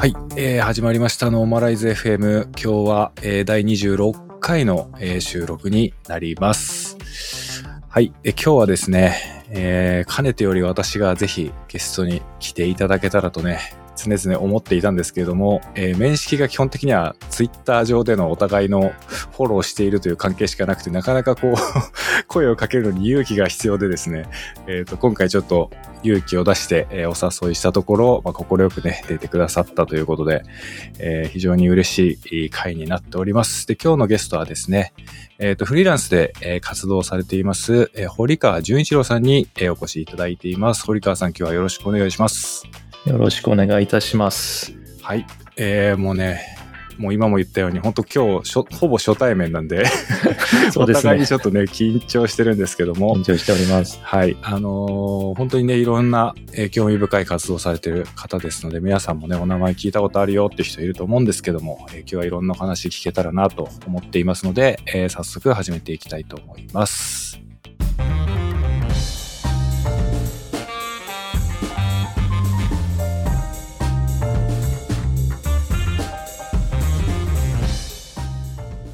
はい、えー始まりましたノーマライズ FM。今日は、えー第26回の、えー収録になります。はい、えー今日はですね、えーかねてより私がぜひゲストに来ていただけたらとね、常々思っていたんですけれども、えー面識が基本的にはツイッター上でのお互いのフォローしているという関係しかなくて、なかなかこう、声をかけるのに勇気が必要でですね、えっ、と、今回ちょっと勇気を出して、えーお誘いしたところ、まあ、快くね、出てくださったということで、えー非常に嬉しい回になっております。で、今日のゲストはですね、えっ、と、フリーランスで、活動されています、えー堀川純一郎さんに、お越しいただいています。堀川さん、今日はよろしくお願いします。よろしくお願いいたします。はい。えー、もうね、もう今も言ったように、本当今日ほぼ初対面なんで、そうですねお互いにち。ょっとね、緊張してるんですけども緊、張しております。はい。あのー本当にね、いろんな、えー興味深い活動をされている方ですので、皆さんもね、お名前聞いたことあるよって人いると思うんですけども、えー今日はいろんなお話聞けたらなと思っていますので、えー早速始めていきたいと思います。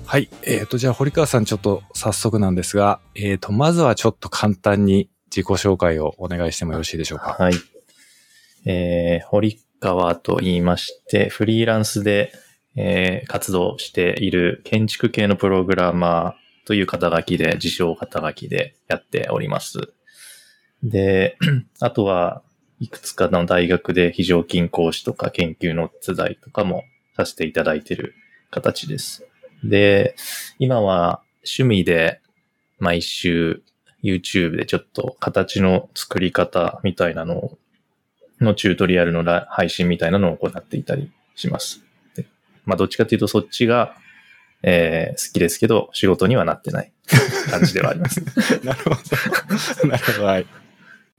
はい。えっ、と、じゃあ、堀川さん、ちょっと早速なんですが、えっ、と、まずはちょっと簡単に自己紹介をお願いしてもよろしいでしょうか？はい。えー、堀川と言いまして、フリーランスで、えー活動している建築系のプログラマーという肩書きで、自称肩書きでやっております。で、あとは、いくつかの大学で非常勤講師とか研究の手伝いとかもさせていただいている形です。で、今は趣味で毎週 YouTube でちょっと形の作り方みたいなのをのチュートリアルのラ配信みたいなのを行っていたりします。でまあどっちかというとそっちが、えー好きですけど仕事にはなってない 感じではあります。なるほど。なるほど。はい。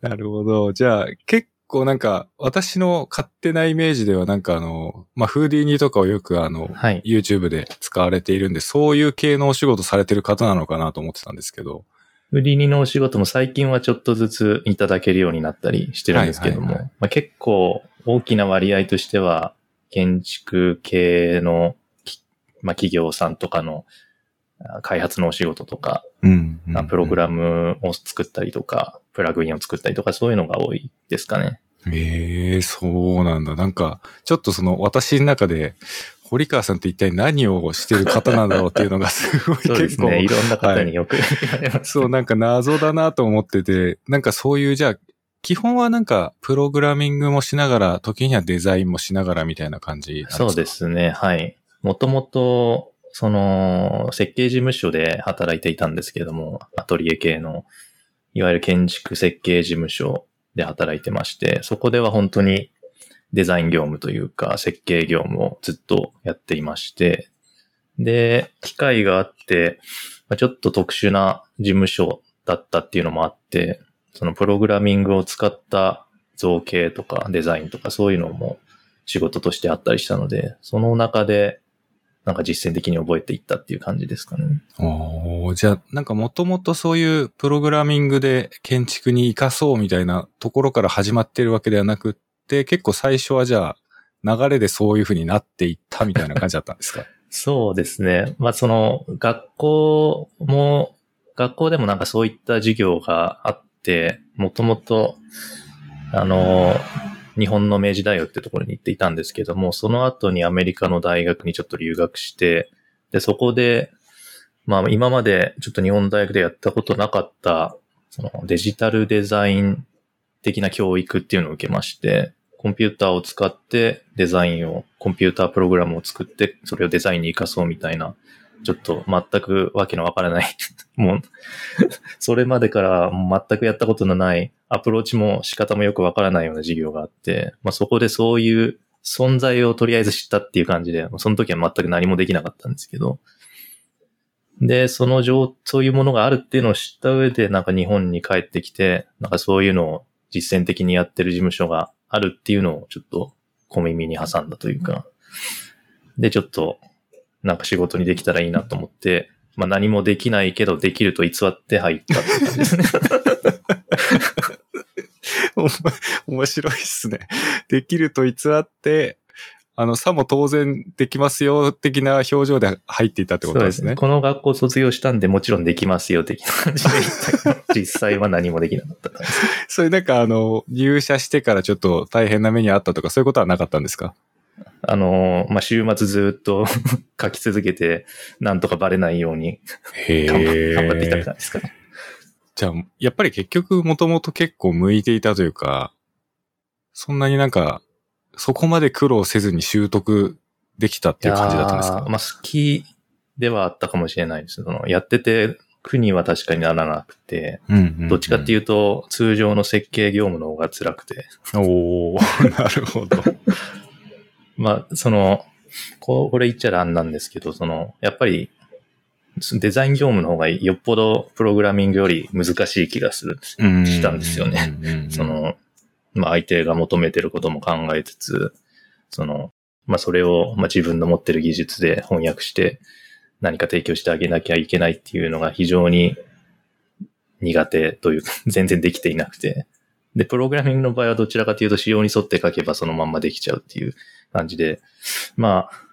なるほど。じゃあ、結構なんか、私の勝手なイメージではなんかあの、まあ、フーディーニとかをよくあの、はい。YouTube で使われているんで、そういう系のお仕事されてる方なのかなと思ってたんですけど。売りにのお仕事も最近はちょっとずついただけるようになったりしてるんですけども、はいはいはまあ、結構大きな割合としては、建築系のき、まあ、企業さんとかのあ開発のお仕事とか、うんまあプログララムを作ったりとか、プラグインを作ったりとか、そういうのが多いですかね。ム。ええそうなんだ。なんか、ちょっとその、私の中で、堀川さんって一体何をしてる方なんだろうっていうのが すごいそうで結構、すね。いろんな方によく言われます。そう、なんか謎だなと思ってて、なんかそういう、じゃあ、基本はなんか、プログラミングもしながら、時にはデザインもしながらみたいな感じなんですか？そうで。すね。はい。もともと、その、設計事務所で働いていたんですけども、アトリエ系の、いわゆる建築設計事務所で働いてまして、そこでは本当にデザイン業務というか、設計業務をずっとやっていまして、で、機会があって、ちょっと特殊な事務所だったっていうのもあって、そのプログラミングを使った造形とかデザインとかそういうのも仕事としてあったりしたので、その中で、なんか実践的に覚えていったっていう感じですかね。おーじゃあ、なんかもともとそういうプログラミングで建築に活かそうみたいなところから始まってるわけではなくって、結構最初はじゃあ、流れでそういう風になっていったみたいな感じだったんですか？そうですね。まあその、学校も、学校でもなんかそういった授業があって、もともと、あの、日本の明治大学ってところに行っていたんですけども、その後にアメリカの大学にちょっと留学して、で、そこで、まあ今までちょっと日本大学でやったことなかった、そのデジタルデザイン的な教育っていうのを受けまして、コンピューターを使ってデザインを、コンピュータープログラムを作って、それをデザインに活かそうみたいな、ちょっと全くわけのわからない、もう、それまでから全くやったことのないアプローチも仕方もよくわからないような授業があって、まあそこでそういう存在をとりあえず知ったっていう感じで、その時は全く何もできなかったんですけど、で、その状、そういうものがあるっていうのを知った上で、なんか日本に帰ってきて、なんかそういうのを実践的にやってる事務所があるっていうのをちょっと小耳に挟んだというか、で、ちょっと、なんか仕事にできたらいいなと思って、まあ何もできないけどできると偽って入ったって感じですね。面白いっすね。できると偽ってあの、さも当然できますよ、的な表情で入っていたってことですね。この学校卒業したんでもちろんできますよ、的な感じで言った 実際は何もできなかった。それなんかあの、入社してからちょっと大変な目にあったとか、そういうことはなかったんですか？あの、まあ、週末ずっと 書き続けて、なんとかバレないようにへ頑張っていたみたいですから。じゃあ、やっぱり結局もともと結構向いていたというか、そんなになんか、そこまで苦労せずに習得できたっていう感じだったんですか？まあ、好きではあったかもしれないです。その、やってて苦には確かにならなくて、うんどっちかってういうと、通常の設計業務の方が辛くて。ん。おー、なるほど。まあ、その、これ言っちゃなんなんですけど、その、やっぱり、デザイン業務の方がよっぽどプログラミングより難しい気がする。したんですよねねそ、の、まあ相手が求めてることも考えつつ、その、まあそれを、まあ自分の持ってる技術で翻訳して何か提供してあげなきゃいけないっていうのが非常に苦手というか、全然できていなくて。で、プログラミングの場合はどちらかというと仕様に沿って書けばそのまんまできちゃうっていう感じで、まあ、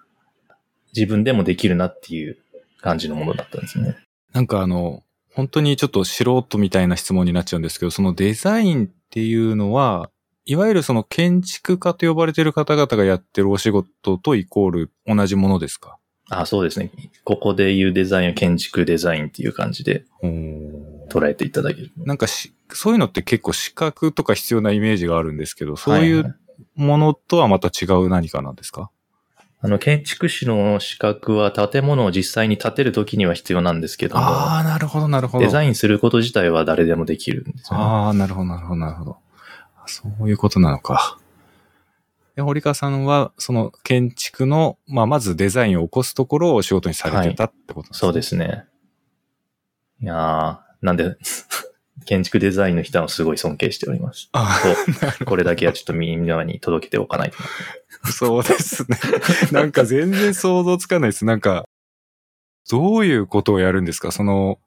自分でもできるなっていう感じのものだったんですね。なんかあの、本当にちょっと素人みたいな質問になっちゃうんですけど、そのデザインっていうのは、いわゆるその建築家と呼ばれている方々がやってるお仕事とイコール同じものですか？あ、そうですね。ここで言うデザインは建築デザインっていう感じで捉えていただける。なんかし、そういうのって結構資格とか必要なイメージがあるんですけど、そういははうものとはまた違う何かなんですか？あの、建築士の資格は建物を実際に建てるときには必要なんですけども、ああ、なるほど、なるほど。デザインすること自体は誰でもできるんですよね、ああ、なるほど、なるほど、なるほど。そういうことなのか。で、堀川さんは、その建築の、まあ、まずデザインを起こすところをお仕事にされてたってことですね。そうですね。いやーなんで、建築デザインの人はすごい尊敬しております。あここれだけはちょっとみんなに届けておかないとそうですね。なんか全然想像つかないです。なんか、どういうことをやるんですか？その、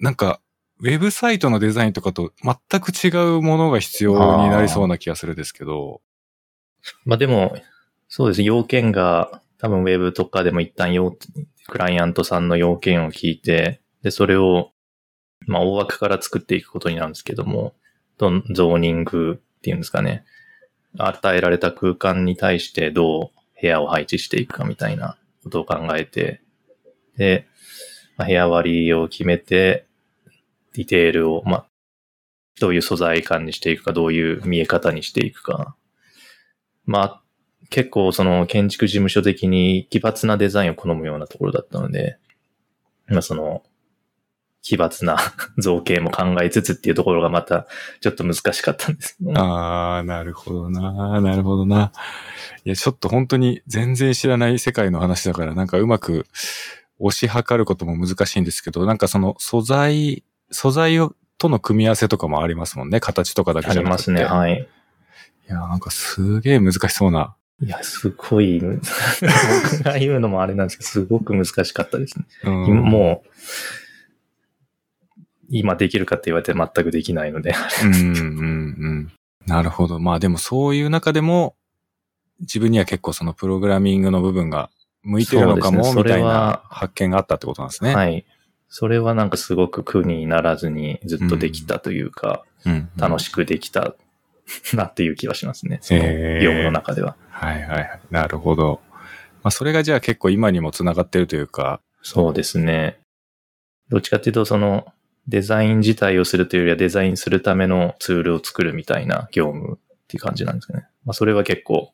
なんか、ウェブサイトのデザインとかと全く違うものが必要になりそうな気がするんですけど。まあでも、そうですね、要件が多分ウェブとかでも一旦要、クライアントさんの要件を聞いて、で、それを、まあ大枠から作っていくことになるんですけども、どゾーニングっていうんですかね。与えられた空間に対してどう部屋を配置していくかみたいなことを考えて、で、まあ、部屋割りを決めて、ディテールを、まあ、どういう素材感にしていくか、どういう見え方にしていくか。まあ、結構その建築事務所的に奇抜なデザインを好むようなところだったので、まあその、奇抜な 造形も考えつつっていうところがまたちょっと難しかったんですけど、ああ、なるほどな、なるほどな。いや、ちょっと本当に全然知らない世界の話だから、なんかうまく推し量ることも難しいんですけど、なんかその素材、素材をとの組み合わせとかもありますもんね。形とかだけあじゃなくて。りますね。はい。いや、なんかすげえ難しそうな。いや、すごい、僕が言うのもあれなんですけど、すごく難しかったですね。うん今もう、今できるかって言われて全くできないので、うん、うん、うん。なるほど。まあでもそういう中でも、自分には結構そのプログラミングの部分が向いてるのかも、ねみたいな発見があったってことなんですね。はい。それはなんかすごく苦にならずにずっとできたというか、うん。楽しくできた なっていう気はしますね。その業務の中では。はいはいはい。なるほど。まあそれがじゃあ結構今にもつながってるというか。そうですね。どっちかっていうと、そのデザイン自体をするというよりはデザインするためのツールを作るみたいな業務っていう感じなんですかね。まあそれは結構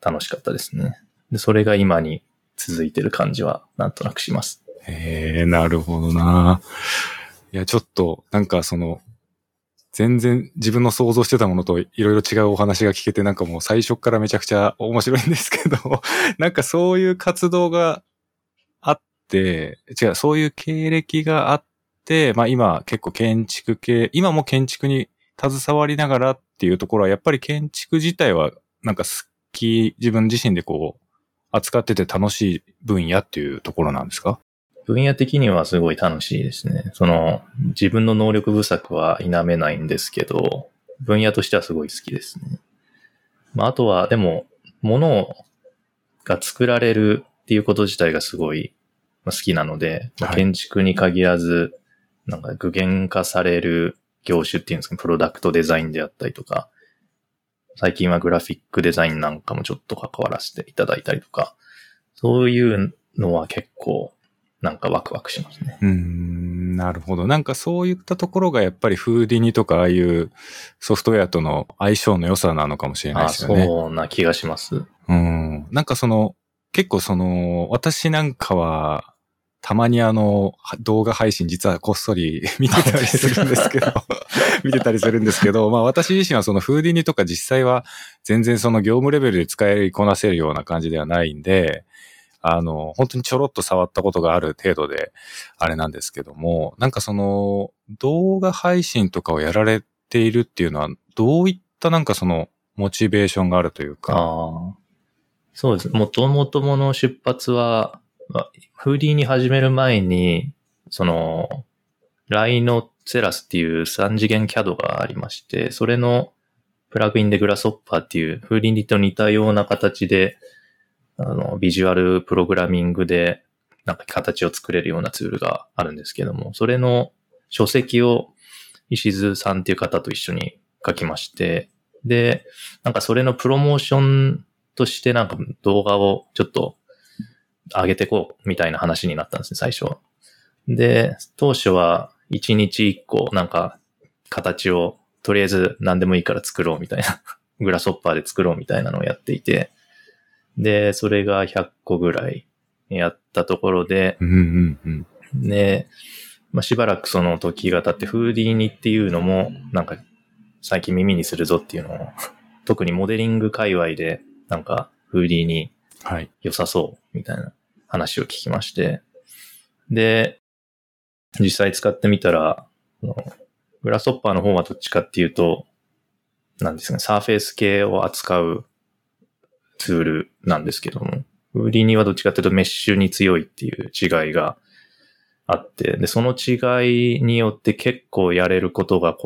楽しかったですね。で、それが今に続いてる感じはなんとなくします。へえ、なるほどな。いや、ちょっと、なんかその、全然自分の想像してたものといろいろ違うお話が聞けて、なんかもう最初からめちゃくちゃ面白いんですけど、なんかそういう活動があって、違う、そういう経歴があって、まあ今結構建築系、今も建築に携わりながらっていうところは、やっぱり建築自体はなんか好き、自分自身でこう、扱ってて楽しい分野っていうところなんですか？分野的にはすごい楽しいですね。その、自分の能力不足は否めないんですけど、分野としてはすごい好きですね。まあ、あとは、でも、ものが作られるっていうこと自体がすごいまあ好きなので、まあはい建築に限らず、なんか具現化される業種っていうんですか、プロダクトデザインであったりとか、最近はグラフィックデザインなんかもちょっと関わらせていただいたりとか、そういうのは結構なんかワクワクしますね。うーん、なるほど。なんかそういったところがやっぱりフーディニとかああいうソフトウェアとの相性の良さなのかもしれないあですよね。そうな気がします。うん。なんかその、結構その、私なんかは、たまにあの、は動画配信実はこっそり 見てたりするんですけど、見てたりするんですけど、まあ私自身はそのフーディニとか実際は全然その業務レベルで使いこなせるような感じではないんで、あの、本当にちょろっと触ったことがある程度で、あれなんですけども、なんかその、動画配信とかをやられているっていうのは、どういったなんかその、モチベーションがあるというか？そうです。もともともの出発は、まあフーディーに始める前に、その、ライノセラスっていう3次元 CAD がありまして、それのプラグインでグラスホッパーっていうフーディーと似たような形で、あの、ビジュアルプログラミングで、なんか形を作れるようなツールがあるんですけども、それの書籍を石津さんっていう方と一緒に書きまして、で、なんかそれのプロモーションとしてなんか動画をちょっと上げてこうみたいな話になったんですね、最初は。で、当初は1日1個なんか形をとりあえず何でもいいから作ろうみたいな、グラスホッパーで作ろうみたいなのをやっていて、で、それが100個ぐらいやったところで、うんうんうん。で、まあ、しばらくその時が経って、フーディーニっていうのも、なんか、最近耳にするぞっていうのを、特にモデリング界隈で、なんか、フーディーニはい。良さそう、みたいな話を聞きまして、で、実際使ってみたら、グラスホッパーの方はどっちかっていうと、なんですかね、サーフェイス系を扱うツールなんですけども、フーディーニはどっちかっていうとメッシュに強いっていう違いがあって、で、その違いによって結構やれることが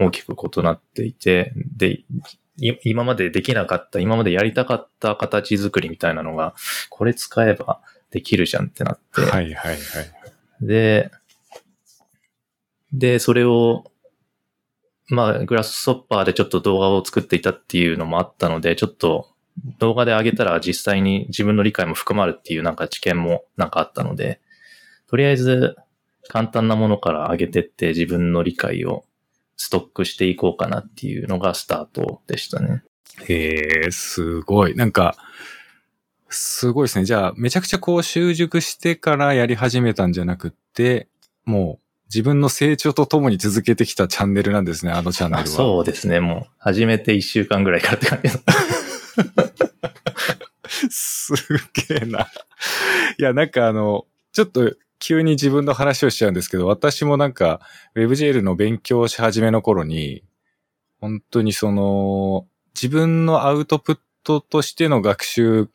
大きく異なっていて、で、今までできなかった、今までやりたかった形作りみたいなのが、これ使えばできるじゃんってなって、はいはいはい。で、で、それを、まあ、グラスソッパーでちょっと動画を作っていたっていうのもあったので、ちょっと動画で上げたら実際に自分の理解も含まるっていうなんか知見もなんかあったので、とりあえず簡単なものから上げてって自分の理解をストックしていこうかなっていうのがスタートでしたね。へえ、すごい。なんか、すごいですね。じゃあ、めちゃくちゃこう習熟してからやり始めたんじゃなくって、もう自分の成長とともに続けてきたチャンネルなんですね、あのチャンネルは。あそうですね。もう始めて1週間ぐらいからって感じです。すげえな。いや、なんかあの、ちょっと急に自分の話をしちゃうんですけど、私もなんか WebGL の勉強し始めの頃に、本当にその、自分のアウトプットとしての学習、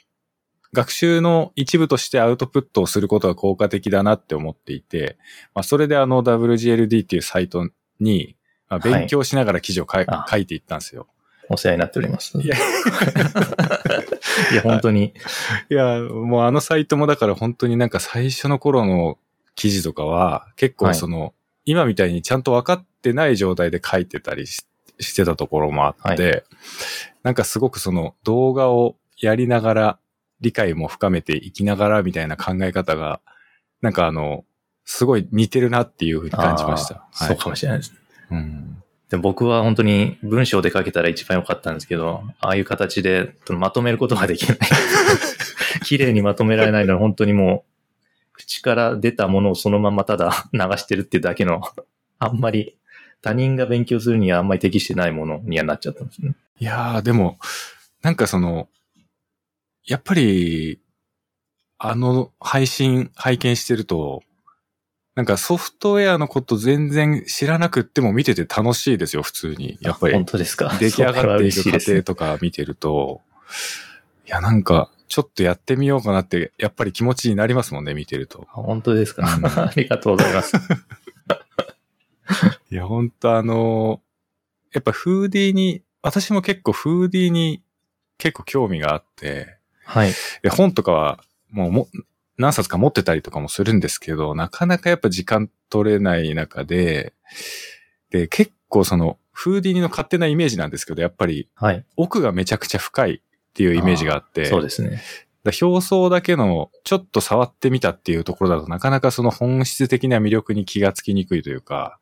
学習の一部としてアウトプットをすることが効果的だなって思っていて、まあ、それであの WGLD っていうサイトに、まあ、はい勉強しながら記事を書い,、あ書いていったんですよ。お世話になっております。いやいや、本当に。いや、もうあのサイトもだから本当になんか最初の頃の記事とかは結構その、今みたいにちゃんと分かってない状態で書いてたりししてたところもあって、はなんかすごくその動画をやりながら理解も深めていきながらみたいな考え方が、なんかあの、すごい似てるなっていうふうに感じました。あーそうかもしれないです。うん。で僕は本当に文章で書けたら一番良かったんですけど、ああいう形でまとめることができない。綺麗にまとめられないのは本当にもう、口から出たものをそのままただ 流してるってだけの、あんまり他人が勉強するにはあんまり適してないものにはなっちゃったんですね。いやー、でも、なんかその、やっぱり、あの配信拝見してると、なんかソフトウェアのこと全然知らなくっても見てて楽しいですよ、普通に。やっぱり本当ですか？出来上がっていく過程とか見てると、いや、なんか、ちょっとやってみようかなって、やっぱり気持ちになりますもんね、見てると。本当ですか？うん ありがとうございます。いや、ほんとあの、やっぱフーディーに、私も結構フーディーに結構興味があって、はい。で本とかはもうも何冊か持ってたりとかもするんですけど、なかなかやっぱ時間取れない中で、で、結構その、フーディニの勝手なイメージなんですけど、やっぱりはい。奥がめちゃくちゃ深いっていうイメージがあって、そうですね。だ表層だけのちょっと触ってみたっていうところだとなかなかその本質的な魅力に気がつきにくいというか、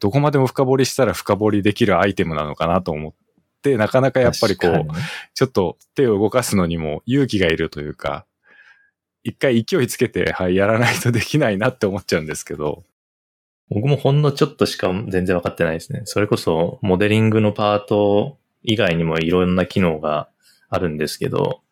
どこまでも深掘りしたら深掘りできるアイテムなのかなと思って、なかなかやっぱりこう、ちょっと手を動かすのにも勇気がいるというか、一回勢いつけて、はい、やらないとできないなって思っちゃうんですけど、僕もほんのちょっとしか全然分かってないですね。それこそ、モデリングのパート以外にもいろんな機能があるんですけど、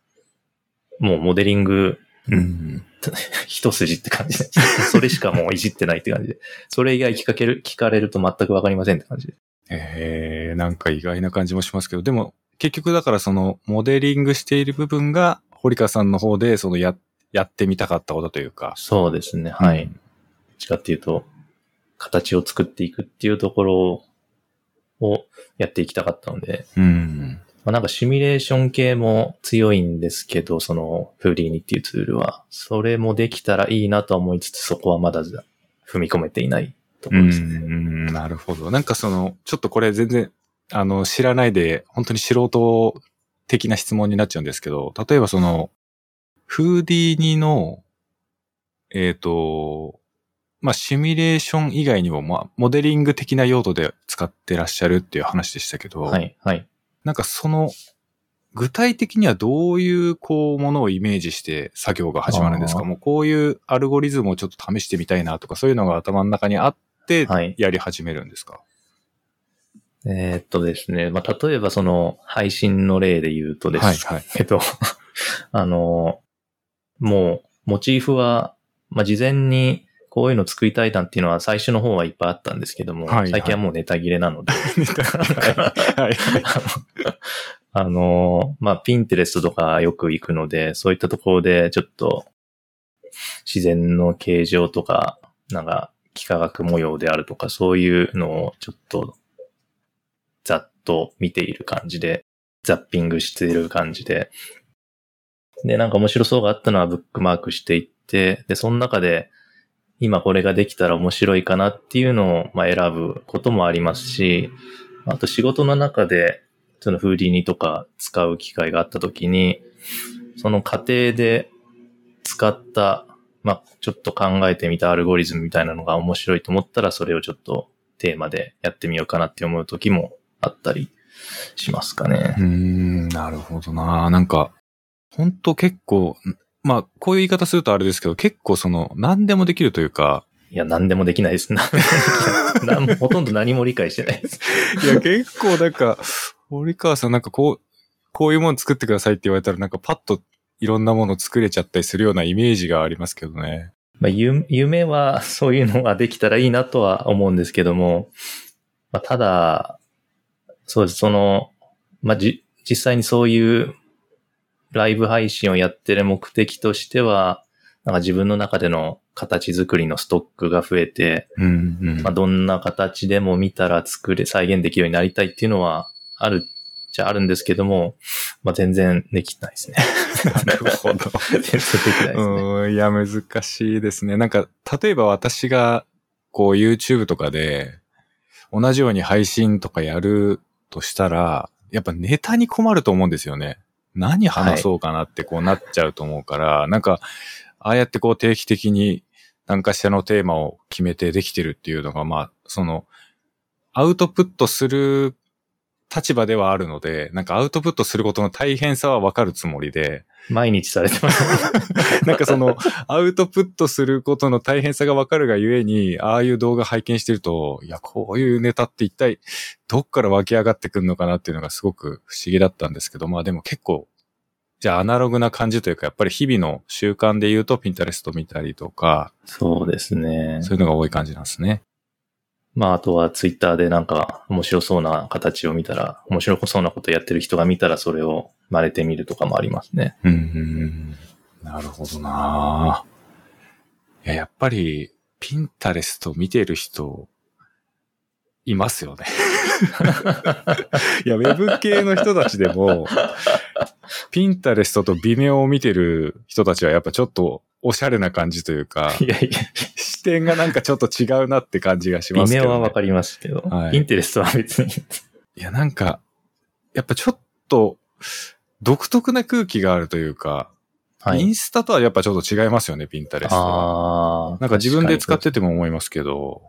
もうモデリングうん。一筋って感じで、それしかもういじってないって感じで、それ以外聞かける、聞かれると全く分かりませんって感じで。えー、なんか意外な感じもしますけど、でも結局だからそのモデリングしている部分が、堀川さんの方でそのや、やってみたかったことというか。そうですね。はい。うんどっちかっていうと、形を作っていくっていうところをやっていきたかったので、うん。まあ、なんかシミュレーション系も強いんですけど、そのフーリーニっていうツールは、それもできたらいいなとは思いつつ、そこはまだ踏み込めていないとこうろですね。ん、なるほど。なんかその、ちょっとこれ全然、あの、知らないで、本当に素人的な質問になっちゃうんですけど、例えばその、フーディーニの、えっ、と、まあ、シミュレーション以外にも、まあ、モデリング的な用途で使ってらっしゃるっていう話でしたけど、はい、はい。なんかその、具体的にはどういう、こう、ものをイメージして作業が始まるんですか？もうこういうアルゴリズムをちょっと試してみたいなとか、そういうのが頭の中にあって、はい。やり始めるんですか、えーっとですね、まあ、例えばその配信の例で言うとですはい、はい。あの、もう、モチーフは、まあ、事前にこういうの作りたいなんていうのは最初の方はいっぱいあったんですけども、はいはい最近はもうネタ切れなので、はい。はい。あの、まあ、ピンテレストとかよく行くので、そういったところでちょっと自然の形状とか、なんか幾何学模様であるとか、そういうのをちょっとざっと見ている感じで、ザッピングしている感じで、で、なんか面白そうがあったのはブックマークしていって、で、その中で今これができたら面白いかなっていうのを、まあ、選ぶこともありますし、あと仕事の中で、そのフーディーニとか使う機会があった時に、その過程で使った、まあ、ちょっと考えてみたアルゴリズムみたいなのが面白いと思ったら、それをちょっとテーマでやってみようかなって思う時もあったりしますかねう。ん、なるほどな。なんか、本当結構、まあ、こういう言い方するとあれですけど、結構その、何でもできるというか、いや、何でもできないです。ほとんど何も理解してないです。いや、結構なんか、堀川さんなんかこう、こういうもの作ってくださいって言われたらなんかパッといろんなもの作れちゃったりするようなイメージがありますけどね。まあ、ゆ夢はそういうのができたらいいなとは思うんですけども、まあ、ただ、そうです、その、まあ、じ、実際にそういうライブ配信をやってる目的としては、なんか自分の中での形作りのストックが増えて、うん、うん。まあ、どんな形でも見たら作れ、再現できるようになりたいっていうのはあるっちゃあるんですけども、まあ、全然できないですね。なるほど。全然できないですね。うん、いや、難しいですね。なんか、例えば私が、こう、YouTube とかで、同じように配信とかやるとしたら、やっぱネタに困ると思うんですよね。何話そうかなってこうなっちゃうと思うから、なんか、ああやってこう定期的に何かしらのテーマを決めてできてるっていうのが、まあ、その、アウトプットする立場ではあるので、なんかアウトプットすることの大変さはわかるつもりで、毎日されてます。なんかその、アウトプットすることの大変さがわかるがゆえに、ああいう動画拝見してると、いや、こういうネタって一体、どっから湧き上がってくるのかなっていうのがすごく不思議だったんですけど、まあでも結構、じゃあアナログな感じというか、やっぱり日々の習慣で言うと、ピンタレスト見たりとか、そうですね。そういうのが多い感じなんですね。まあ、あとはツイッターでなんか面白そうな形を見たら、面白そうなことやってる人が見たらそれを真似てみるとかもありますね。うん、なるほどないや、やっぱり、ピンタレスト見てる人、いますよね。いや、ウェブ系の人たちでも、ピンタレストと微妙を見てる人たちはやっぱちょっとおしゃれな感じというか、いやいや、視点がなんかちょっと違うなって感じがしますけど、ね。微妙はわかりますけど、はいインテレストは別に。いや、なんか、やっぱちょっと、独特な空気があるというか、はい。インスタとはやっぱちょっと違いますよね、ピンタレストは。ああ。なんか自分で使ってても思いますけど、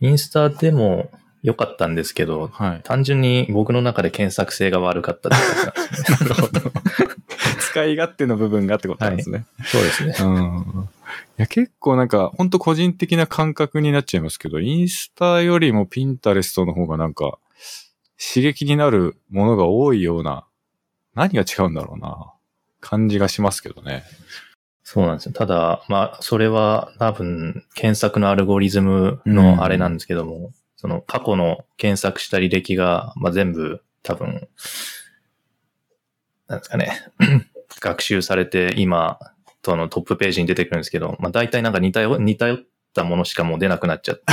にインスタでも良かったんですけど、はい。単純に僕の中で検索性が悪かったですね。なるほど。使い勝手の部分がってことなんですね。そうですね。うん。いや、結構なんか、本当個人的な感覚になっちゃいますけど、インスタよりもピンタレストの方がなんか、刺激になるものが多いような、何が違うんだろうな、感じがしますけどね。そうなんですよ。ただ、まあ、それは多分、検索のアルゴリズムのあれなんですけども、その過去の検索した履歴が、まあ、全部多分、なんですかね、学習されて今とのトップページに出てくるんですけど、まあ、大体なんか似たよ、似たよったものしかもう出なくなっちゃって、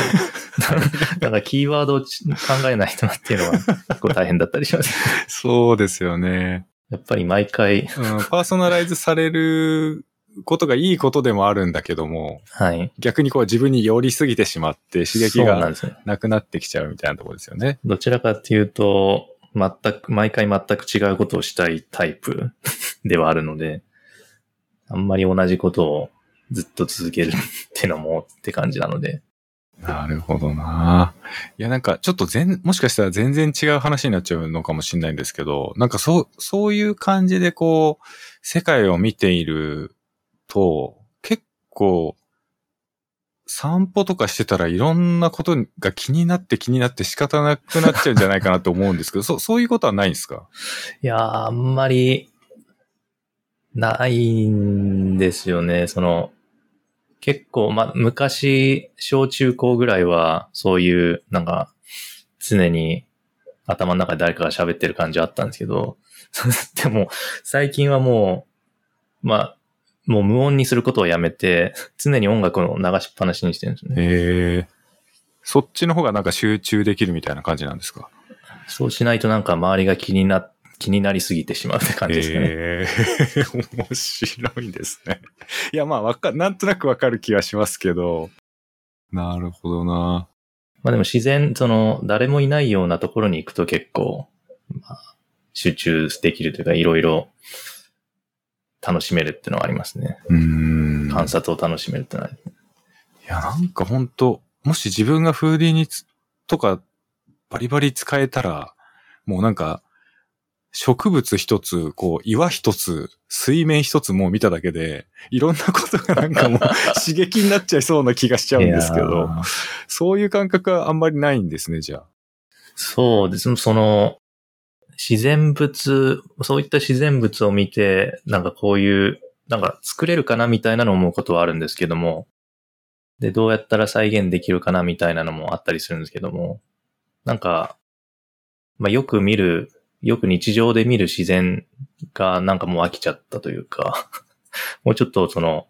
なんかキーワードをち考えないとなっていうのは結構大変だったりします。そうですよね。やっぱり毎回、うん、パーソナライズされることがいいことでもあるんだけども、はい。逆にこう自分に寄りすぎてしまって刺激が。なくなってきちゃうみたいなところですよね。どちらかっていうと、全く、毎回全く違うことをしたいタイプ ではあるので、あんまり同じことをずっと続けるってのもって感じなので、なるほどな。いや、なんか、ちょっと全、もしかしたら全然違う話になっちゃうのかもしれないんですけど、なんかそう、そういう感じでこう、世界を見ていると、結構、散歩とかしてたらいろんなことが気になって気になって仕方なくなっちゃうんじゃないかなと思うんですけど、そ、そういうことはないんですか？いやー、あんまり、ないんですよね。その、結構、ま、昔、小中高ぐらいは、そういう、なんか、常に頭の中で誰かが喋ってる感じあったんですけど、でも、最近はもう、まあ、もう無音にすることをやめて、常に音楽を流しっぱなしにしてるんですね。へえ。そっちの方がなんか集中できるみたいな感じなんですか？そうしないとなんか周りが気にな、気になりすぎてしまうって感じですかね。ええ 面白いですね。いや、まあ、わか、なんとなくわかる気がしますけど。なるほどな。まあでも自然、その、誰もいないようなところに行くと結構、まあ、集中できるというか、いろいろ楽しめるっていうのはありますね。うーん。観察を楽しめるってのは。いや、なんか本当もし自分がフーディーにつとかバリバリ使えたら、もうなんか、植物一つ、こう、岩一つ、水面一つもう見ただけで、いろんなことがなんかもう刺激になっちゃいそうな気がしちゃうんですけどー、そういう感覚はあんまりないんですね、じゃあ。そうです。その、自然物、そういった自然物を見て、なんかこういう、なんか作れるかなみたいなのを思うことはあるんですけども、で、どうやったら再現できるかなみたいなのもあったりするんですけども、なんか、まあ、よく見る、よく日常で見る自然がなんかもう飽きちゃったというか、もうちょっとその、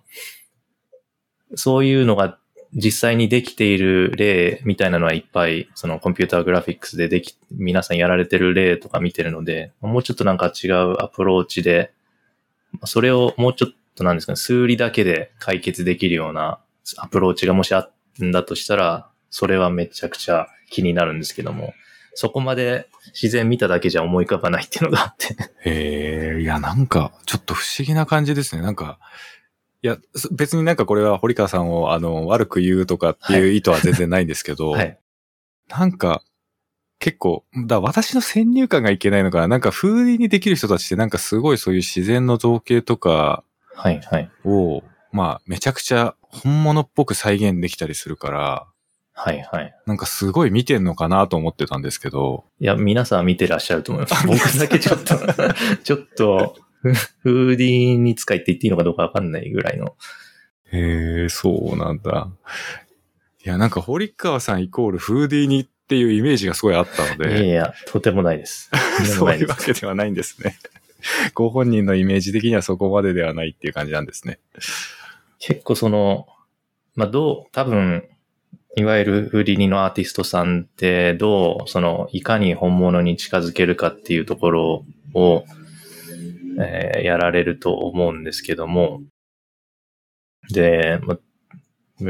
そういうのが実際にできている例みたいなのはいっぱい、そのコンピューターグラフィックスででき、皆さんやられてる例とか見てるので、もうちょっとなんか違うアプローチで、それをもうちょっとなんですかね、数理だけで解決できるようなアプローチがもしあったんだとしたら、それはめちゃくちゃ気になるんですけども、そこまで自然見ただけじゃ思い浮かばないっていうのがあって。へえ、いや、なんか、ちょっと不思議な感じですね。なんか、いや、す別になんかこれは堀川さんを、あの、悪く言うとかっていう意図は全然ないんですけど、はい。なんか、結構、だ私の先入観がいけないのかな。なんか、風鈴にできる人たちってなんかすごいそういう自然の造形とかはい、はい。を、まあ、めちゃくちゃ本物っぽく再現できたりするから、はい、はい。なんかすごい見てんのかなと思ってたんですけど、いや、皆さん見てらっしゃると思います。僕だけちょっと、ちょっと、フ フーディーに使いって言っていいのかどうかわかんないぐらいの。へえ、そうなんだ。いや、なんか堀川さんイコールフーディーにっていうイメージがすごいあったので、いやいや、とてもないです。とてもそうないうわけではないんですね。ご本人のイメージ的にはそこまでではないっていう感じなんですね。結構その、まあ、どう、多分、いわゆる売り人のアーティストさんってどう、その、いかに本物に近づけるかっていうところを、えーやられると思うんですけども、で、ま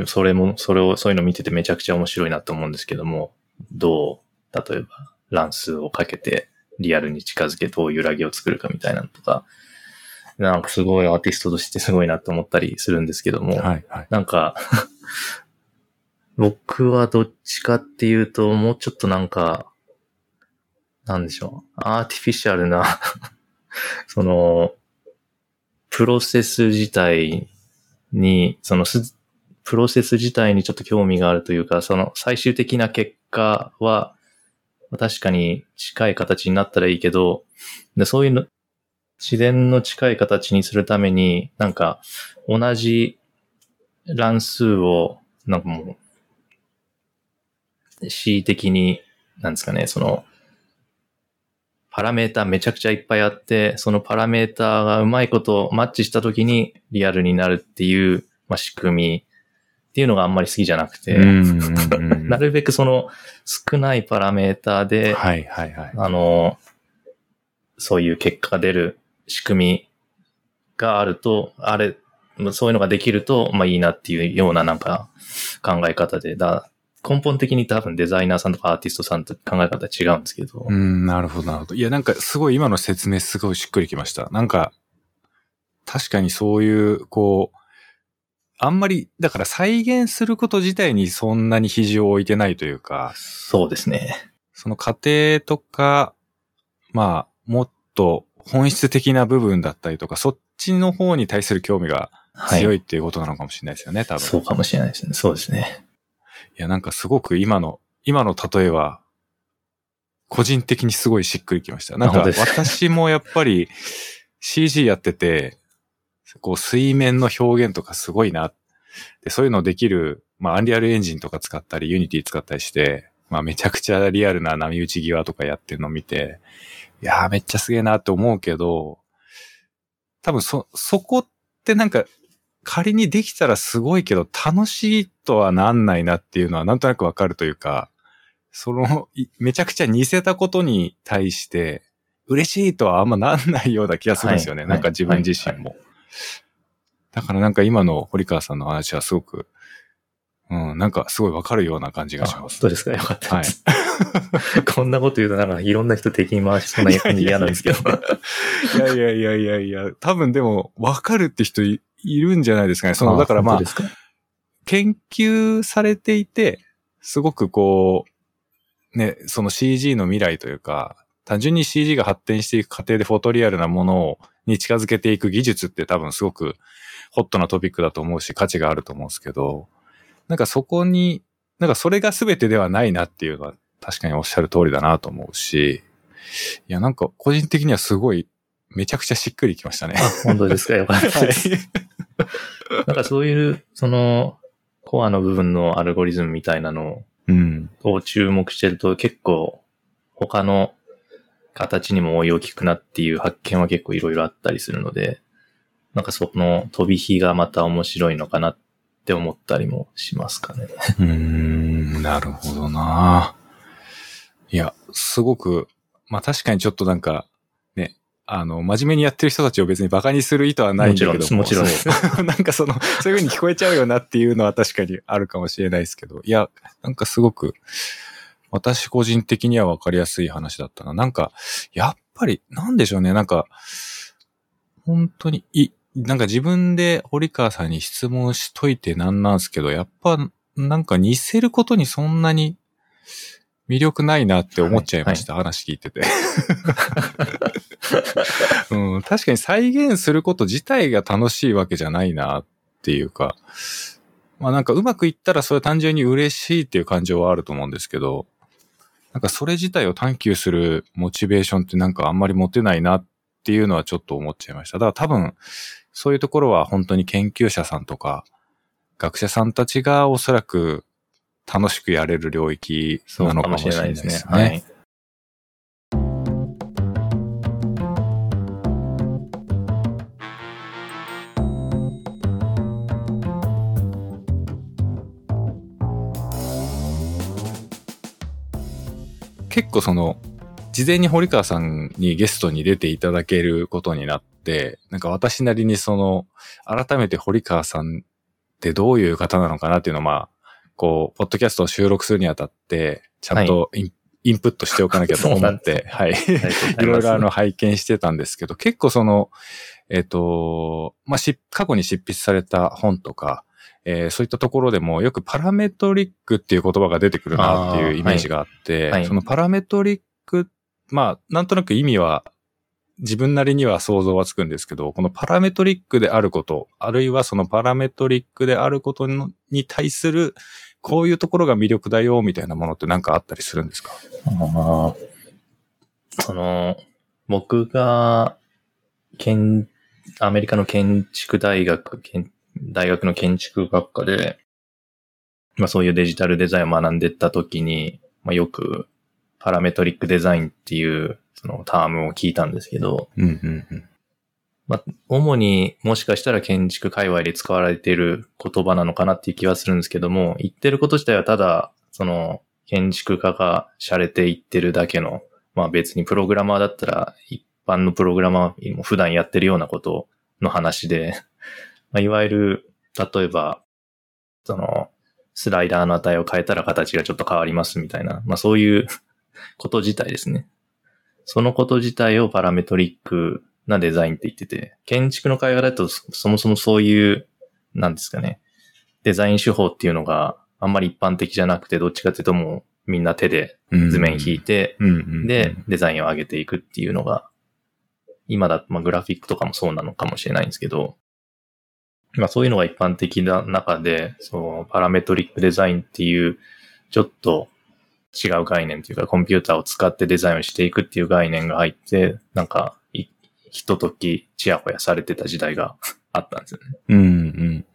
それも、それを、そういうの見ててめちゃくちゃ面白いなと思うんですけども、どう、例えば、乱数をかけてリアルに近づけどう揺らぎを作るかみたいなのとか、なんかすごいアーティストとしてすごいなと思ったりするんですけども、はいはい。なんか、僕はどっちかっていうと、もうちょっとなんか、なんでしょう、アーティフィシャルな、その、プロセス自体に、そのす、プロセス自体にちょっと興味があるというか、その最終的な結果は、確かに近い形になったらいいけど、でそういうの、自然の近い形にするために、なんか、同じ乱数を、なんかもう、恣意的に、なんですかね、その、パラメータめちゃくちゃいっぱいあって、そのパラメータがうまいことマッチした時にリアルになるっていう、まあ、仕組みっていうのがあんまり好きじゃなくて、なるべくその少ないパラメータで、はいはいはい。あの、そういう結果が出る仕組みがあると、あれ、そういうのができると、まあいいなっていうようななんか考え方で、だ根本的に多分デザイナーさんとかアーティストさんと考え方違うんですけど、うん、なるほどなるほど。いや、なんかすごい今の説明すごいしっくりきました。なんか、確かにそういう、こう、あんまり、だから再現すること自体にそんなに比重を置いてないというか、そうですね。その過程とか、まあ、もっと本質的な部分だったりとか、そっちの方に対する興味がはい。強いっていうことなのかもしれないですよね、多分。そうかもしれないですね。そうですね。いや、なんかすごく今の、今の例えは、個人的にすごいしっくりきました。なんか私もやっぱり CG やってて、こう水面の表現とかすごいな。で、そういうのできる、まあ Unreal Engine とか使ったり、 Unity 使ったりして、まあめちゃくちゃリアルな波打ち際とかやってるのを見て、いやーめっちゃすげえなって思うけど、多分そ、そこってなんか仮にできたらすごいけど、楽しいとはなんないなっていうのはなんとなくわかるというか、その、いめちゃくちゃ似せたことに対して、嬉しいとはあんまなんないような気がするんですよね。はいなんか自分自身も。だからなんか今の堀川さんの話はすごく、うん、なんかすごいわかるような感じがしあます。そうですか。よかったです。こんなこと言うとなんかいろんな人敵に回しそうな感じ嫌なんですけど。いやいやいやいやいや、多分でもわかるって人いいるんじゃないですかね。その、だからまあ研究されていて、すごくこう、ね、その CG の未来というか、単純に CG が発展していく過程でフォトリアルなものをに近づけていく技術って多分すごくホットなトピックだと思うし価値があると思うんですけど、なんかそこに、なんかそれが全てではないなっていうのは確かにおっしゃる通りだなと思うし、いやなんか個人的にはすごいめちゃくちゃしっくりきましたね。あ、本当ですか？よかったです。なんかそういう、その、コアの部分のアルゴリズムみたいなのうん。を注目してると結構他の形にも応用効くなっていう発見は結構いろいろあったりするので、なんかその飛び火がまた面白いのかなって思ったりもしますかね。うーん、なるほどな。いや、すごく、まあ確かにちょっとなんか、ね、あの、真面目にやってる人たちを別にバカにする意図はないんだけども。ちろんです。もちろんです。そう。なんかその、そういう風に聞こえちゃうよなっていうのは確かにあるかもしれないですけど、いや、なんかすごく、私個人的には分かりやすい話だったな。なんか、やっぱり、なんでしょうね、なんか、本当に、い、なんか自分で堀川さんに質問しといてなんなんすけど、やっぱ、なんか似せることにそんなに魅力ないなって思っちゃいました、話聞いてて。うん、確かに再現すること自体が楽しいわけじゃないなっていうか、まあなんかうまくいったらそれは単純に嬉しいっていう感情はあると思うんですけど、なんかそれ自体を探求するモチベーションってなんかあんまり持てないなっていうのはちょっと思っちゃいました。だから多分、そういうところは本当に研究者さんとか、学者さんたちがおそらく楽しくやれる領域なのかもしれないですね。かもしれないですね。はい結構その、事前に堀川さんにゲストに出ていただけることになって、なんか私なりにその、改めて堀川さんってどういう方なのかなっていうのをまあ、こう、ポッドキャストを収録するにあたって、ちゃんとイン,、インプットしておかなきゃと思って、はい。い。ろいろあの拝見してたんですけど、結構その、えっ、と、まあ、し、過去に執筆された本とか、えーそういったところでもよくパラメトリックっていう言葉が出てくるなっていうイメージがあって、はい。そのパラメトリック、まあ、なんとなく意味は自分なりには想像はつくんですけど、このパラメトリックであること、あるいはそのパラメトリックであることのに対する、こういうところが魅力だよ、みたいなものってなんかあったりするんですか？ああ、その、僕が、建、アメリカの建築大学、建大学の建築学科で、まあそういうデジタルデザインを学んでった時に、まあよくパラメトリックデザインっていうそのタームを聞いたんですけど、うんうんうん。まあ主にもしかしたら建築界隈で使われている言葉なのかなっていう気はするんですけども、言ってること自体はただ、その建築家が洒落て言ってるだけの、まあ別にプログラマーだったら一般のプログラマーも普段やってるようなことの話で、まあ、いわゆる、例えば、その、スライダーの値を変えたら形がちょっと変わりますみたいな、まあそういうこと自体ですね。そのこと自体をパラメトリックなデザインって言ってて、建築の会話だとそそもそもそういう、なんですかね、デザイン手法っていうのがあんまり一般的じゃなくて、どっちかっていうともうみんな手でうん図面引いて、で、デザインを上げていくっていうのが、今だと、まあ、グラフィックとかもそうなのかもしれないんですけど、まあそういうのが一般的な中で、そう、パラメトリックデザインっていう、ちょっと違う概念というか、コンピューターを使ってデザインをしていくっていう概念が入って、なんか、いひとときちやほやされてた時代が あったんですよね。うんうん。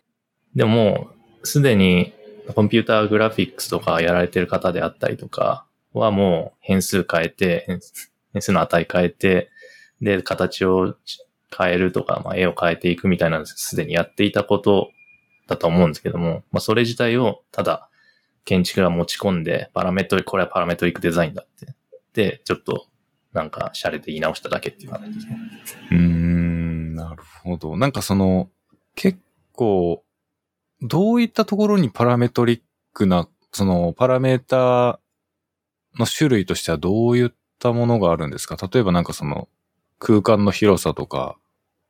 でもすでにコンピューターグラフィックスとかやられてる方であったりとかはもう変数変えて、変数 変数の値変えて、で、形を変えるとか、まあ、絵を変えていくみたいなのすでにやっていたことだと思うんですけども、まあ、それ自体をただ建築が持ち込んで、パラメトリ、これはパラメトリックデザインだって。で、ちょっと、なんか、洒落て言い直しただけっていう感じですね。うーん、なるほど。なんかその、結構、どういったところにパラメトリックな、その、パラメータの種類としてはどういったものがあるんですか？例えばなんかその、空間の広さとか、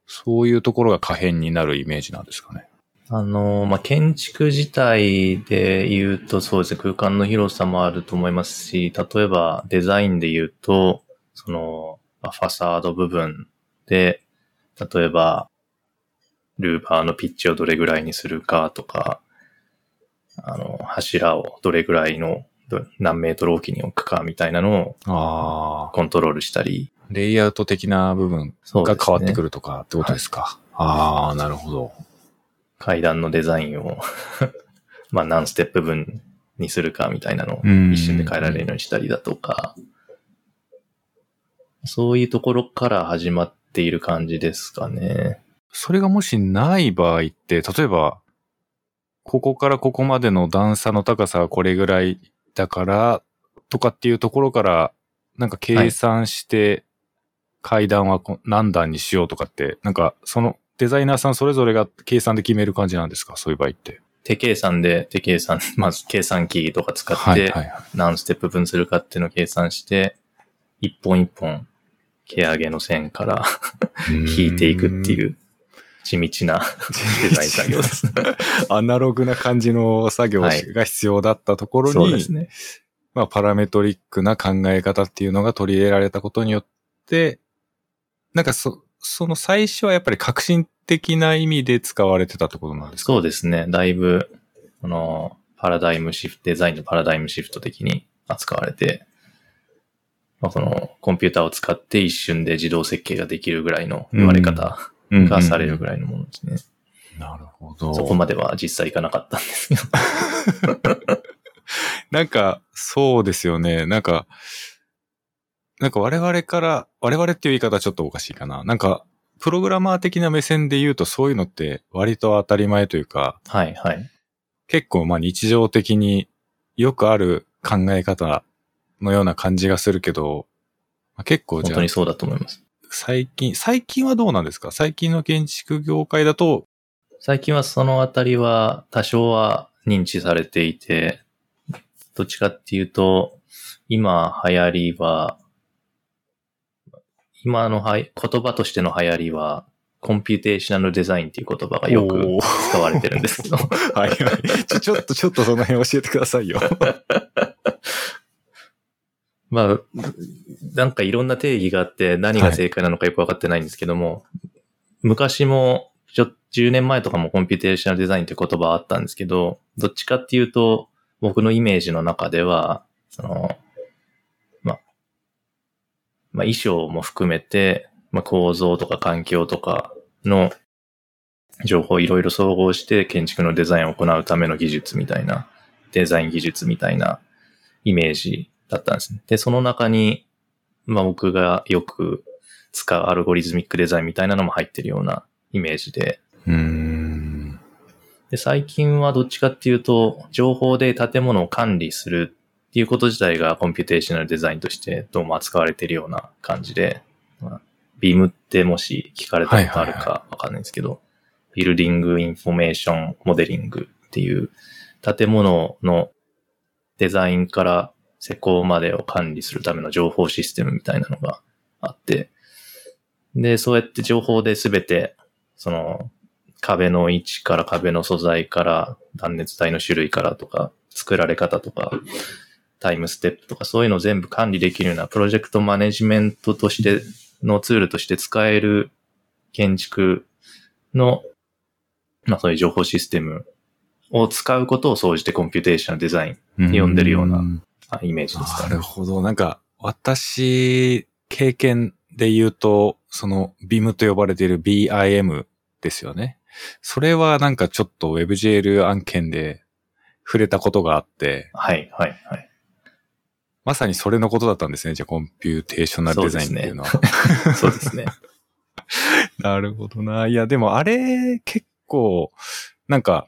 そういうところが可変になるイメージなんですかね？あの、まあ、建築自体で言うとそうですね、空間の広さもあると思いますし、例えばデザインで言うと、その、まあファサード部分で、例えば、ルーバーのピッチをどれぐらいにするかとか、あの、柱をどれぐらいの、ど何メートルおきに置くかみたいなのを。コントロールしたり、レイアウト的な部分が変わってくる。るとかってことですか？ああ、なるほど。階段のデザインを、まあ何ステップ分にするかみたいなのをうん一瞬で変えられるようにしたりだとか、そういうところから始まっている感じですかね。それがもしない場合って、例えば、ここからここまでの段差の高さがこれぐらいだから、とかっていうところから、なんか計算して、階段はこ何段にしようとかって、なんかそのデザイナーさんそれぞれが計算で決める感じなんですか？そういう場合って。手計算で、手計算、まず計算機とか使っはい、てはい、はい。何ステップ分するかっていうのを計算して、一本一本、毛上げの線から引いていくってういう、地道なデザイン作業です。アナログな感じの作業はいが必要だったところに、そうですね。まあ、パラメトリックな考え方っていうのが取り入れられたことによって、なんかそ、その最初はやっぱり革新的な意味で使われてたってことなんですか？そうですね。だいぶ、この、パラダイムシフト、デザインのパラダイムシフト的に扱われて、まあ、このコンピューターを使って一瞬で自動設計ができるぐらいの言われ方がされるぐらい。のものですね。なるほど。そこまでは実際いかなかったんですけど。なんか、そうですよね。なんか、なんか我々から、我々っていう言い方はちょっとおかしいかな。なんか、プログラマー的な目線で言うとそういうのって割と当たり前というか、はい、はい。結構まあ日常的によくある考え方のような感じがするけど、まあ、結構じゃあ本当に、そうだと思います。最近、最近はどうなんですか？最近の建築業界だと、最近はそのあたりは多少は認知されていて、どっちかっていうと、今流行りは、今のは言葉としての流行りは、 computational design っていう言葉がよく使われてるんですけど、はいはい。ちょ、ちょっと、ちょっとその辺教えてくださいよ。まあ、なんかいろんな定義があって何が正解なのかよくわかってないんですけども、昔もちょ、10年前とかも computational design って言葉あったんですけど、どっちかっていうと、僕のイメージの中では、その、まあ、まあ意匠も含めて、まあ構造とか環境とかの情報をいろいろ総合して建築のデザインを行うための技術みたいな、デザイン技術みたいなイメージだったんですね。で、その中に、まあ僕がよく使う algorithmic design みたいなのも入ってるようなイメージで、うーん。で、最近はどっちかっていうと、情報で建物を管理するっていうこと自体が computational design としてどうも扱われているような感じで、まあ、 BIMってもし聞かれたことあるはいはいかわかんないんですけど、ビルディングインフォメーションモデリングっていう建物のデザインから施工までを管理するための情報システムみたいなのがあって、で、そうやって情報で全て、その、壁の位置から壁の素材から断熱材の種類からとか作られ方とかタイムステップとかそういうのを全部管理できるようなプロジェクトマネジメントとしてのツールとして使える建築のまあそういう情報システムを使うことを総じてコンピューテーショナルデザインと呼んでるようなイメージですか？ねなる。ほど。なんか、私、経験で言うと、その、BIM と呼ばれている BIM ですよね。それはなんかちょっと WebGL 案件で触れたことがあって、はい、はい、はい。まさにそれのことだったんですね。じゃあコンピューテーショナルデザインっていうのは。そうですね。なるほどな。いや、でもあれ、結構、なんか、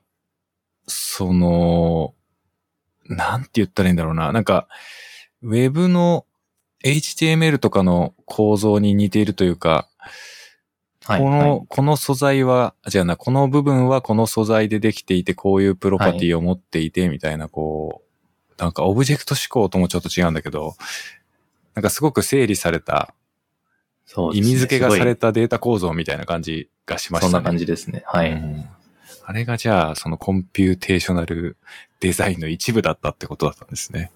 その、なんて言ったらいいんだろうな。なんか、ウェブの HTML とかの構造に似ているというか、はい、この、はいこの素材は、じゃあな、この部分はこの素材でできていて、こういうプロパティを持っていて、みたいな、こう、なんかオブジェクト指向ともちょっと違うんだけど、なんかすごく整理された、意そうね味付けがされすたデータ構造みたいな感じがしましたね。そんな感じですね。はい。うんあれがじゃあ、そのコンピューテーショナルデザインの一部だったってことだったんですね。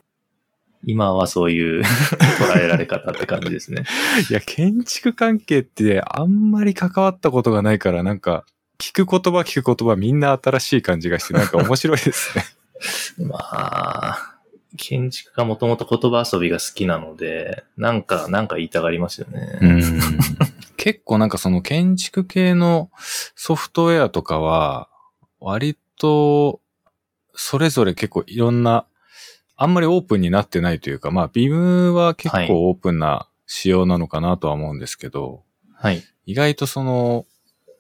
今はそういう 捉えられ方って感じですね。いや、建築関係ってあんまり関わったことがないから、なんか、聞く言葉聞く言葉みんな新しい感じがして、なんか面白いですね。まあ、建築家もともと言葉遊びが好きなので、なんか、なんか言いたがりますよね。結構なんかその建築系のソフトウェアとかは、割と、それぞれ結構いろんな、あんまりオープンになってないというか、まあ、ビームは結はい構オープンな仕様なのかなとは思うんですけど、はい。意外とその、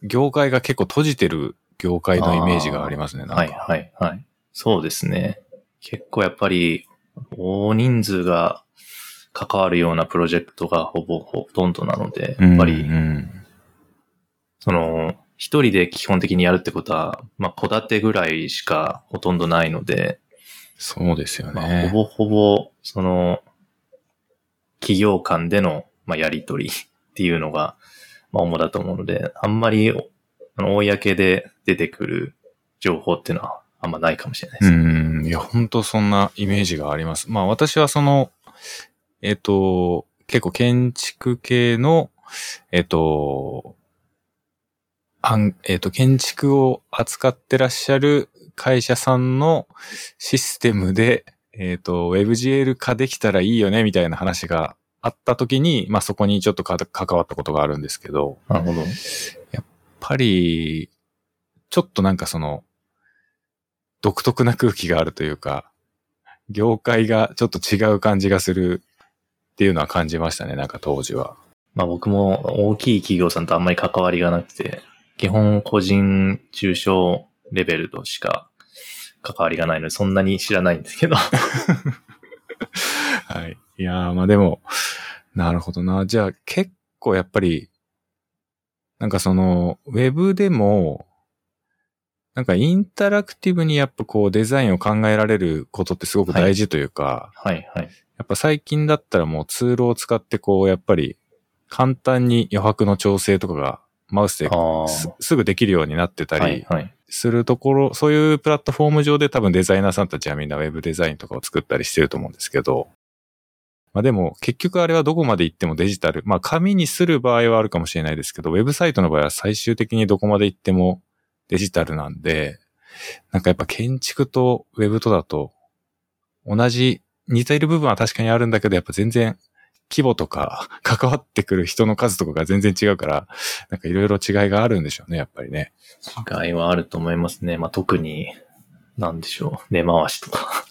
業界が結構閉じてる業界のイメージがありますね、なんか。はい、はい、はい。そうですね。結構やっぱり、大人数が関わるようなプロジェクトがほぼほとんどなので、やっぱり、うんうんその、一人で基本的にやるってことは、まあ、戸建てぐらいしかほとんどないので、そうですよまあ、ね。ほぼほぼ、その、企業間での、まあ、やりとりっていうのが、まあ、主だと思うので、あんまり、あの、公で出てくる情報っていうのは、あんまないかもしれないでうす。ん。いや、本当そんなイメージがあります。まあ私はその、えっ、と、結構建築系の、えっ、と、あん、えっ、と、建築を扱ってらっしゃる会社さんのシステムで、えっ、と、WebGL 化できたらいいよね、みたいな話があった時に、まあそこにちょっとか関わったことがあるんですけど、なるほど。やっぱり、ちょっとなんかその、独特な空気があるというか、業界がちょっと違う感じがするっていうのは感じましたね、なんか当時は。まあ僕も大きい企業さんとあんまり関わりがなくて、基本個人中小レベルとしか関わりがないので、そんなに知らないんですけど。はい。いやー、まあでも、なるほどな。じゃあ結構やっぱり、なんかその、ウェブでも、なんかインタラクティブにやっぱこうデザインを考えられることってすごく大事というか、はいはい。やっぱ最近だったらもうツールを使ってこう、やっぱり簡単に余白の調整とかがマウスで。すすぐできるようになってたり、はいはい。するところ、そういうプラットフォーム上で多分デザイナーさんたちはみんなウェブデザインとかを作ったりしてると思うんですけど、まあでも結局あれはどこまで行ってもデジタル、まあ紙にする場合はあるかもしれないですけど、ウェブサイトの場合は最終的にどこまで行ってもデジタルなんで、なんかやっぱ建築とウェブとだと同じ似ている部分は確かにあるんだけど、やっぱ全然規模とか 関わってくる人の数とかが全然違うから、なんかいろいろ違いがあるんでしょうね、やっぱりね。違いはあると思いますね。まあ、特に、なんでしょう。根回しとか。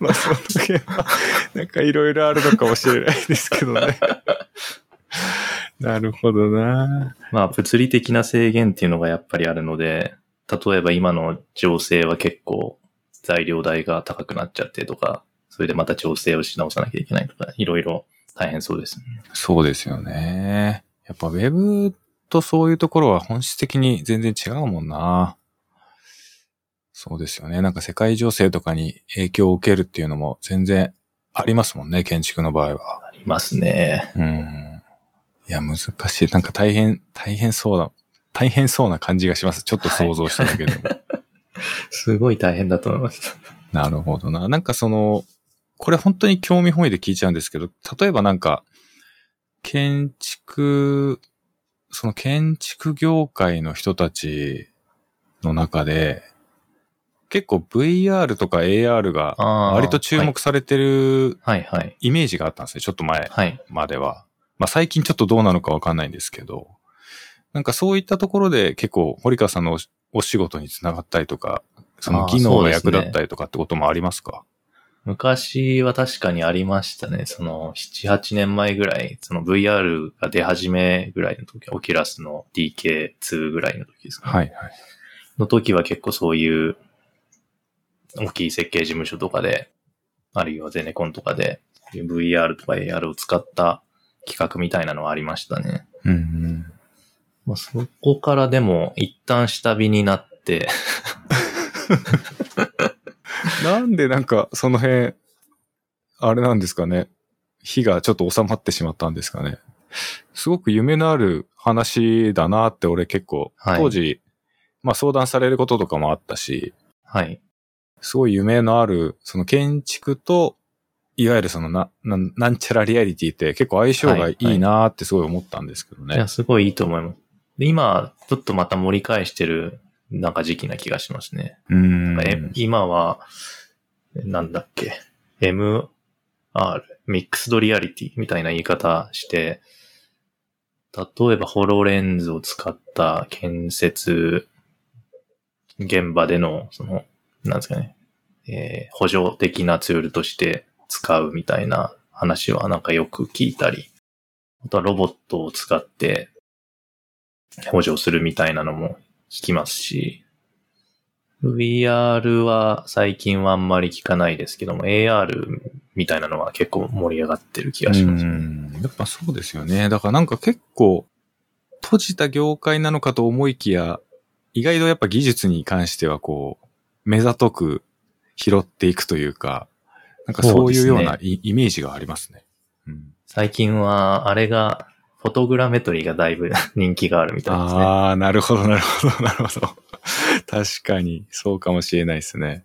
まあ、その時は、なんかいろいろあるのかもしれないですけどね。なるほどな。まあ、物理的な制限っていうのがやっぱりあるので、例えば今の情勢は結構材料代が高くなっちゃってとか、それでまた調整をし直さなきゃいけないとか、いろいろ大変そうですね。そうですよね。やっぱウェブとそういうところは本質的に全然違うもんな。そうですよね。なんか世界情勢とかに影響を受けるっていうのも全然ありますもんね、建築の場合は。ありますね。うん。いや、難しい。なんか大変、大変そうだ。大変そうな感じがします。ちょっと想像しただけでも。すごい大変だと思います。なるほどな。なんかその、これ本当に興味本位で聞いちゃうんですけど、例えばなんか、建築、その建築業界の人たちの中で、結構 VR とか AR が割と注目されてる。イメージがあったんですね。ちょっと前はい。までは。まあ最近ちょっとどうなのかわかんないんですけど、なんかそういったところで結構堀川さんのおお仕事につながったりとか、その技能が役立ったりとかってこともありますか？昔は確かにありましたね。その、7、8年前ぐらい、その VR が出始めぐらいの時、オキュラスの DK2 ぐらいの時ですかね。はいはい。の時は結構そういう、大きい設計事務所とかで、あるいはゼネコンとかで、VR とか AR を使った企画みたいなのはありましたね。うんうん。まあ、そこからでも一旦下火になって、なんでなんかその辺、あれなんですかね。火がちょっと収まってしまったんですかね。すごく夢のある話だなって俺結構、はい当時、まあ相談されることとかもあったし、はい。すごい夢のある、その建築と、いわゆるそのな、ななんちゃらリアリティって結構相性がいいなってすごい思ったんですけどね。いや、すごいいいと思います。で今、ちょっとまた盛り返してる、なんか時期な気がしますね。うーん。え今は、なんだっけ、MR、ミックスドリアリティみたいな言い方して、例えばホロレンズを使った建設現場での、その、なんですかね、えー補助的なツールとして使うみたいな話はなんかよく聞いたり、あとはロボットを使って補助するみたいなのも聞きますし、VR は最近はあんまり聞かないですけども、AR みたいなのは結構盛り上がってる気がしますう。んやっぱそうですよね。だからなんか結構、閉じた業界なのかと思いきや、意外とやっぱ技術に関してはこう、目ざとく拾っていくというか、なんかそういうようなイメージがありますね。うん、最近は、あれが、フォトグラメトリーがだいぶ 人気があるみたいですね。ああ、なるほど、なるほど、なるほど。確かに、そうかもしれないですね。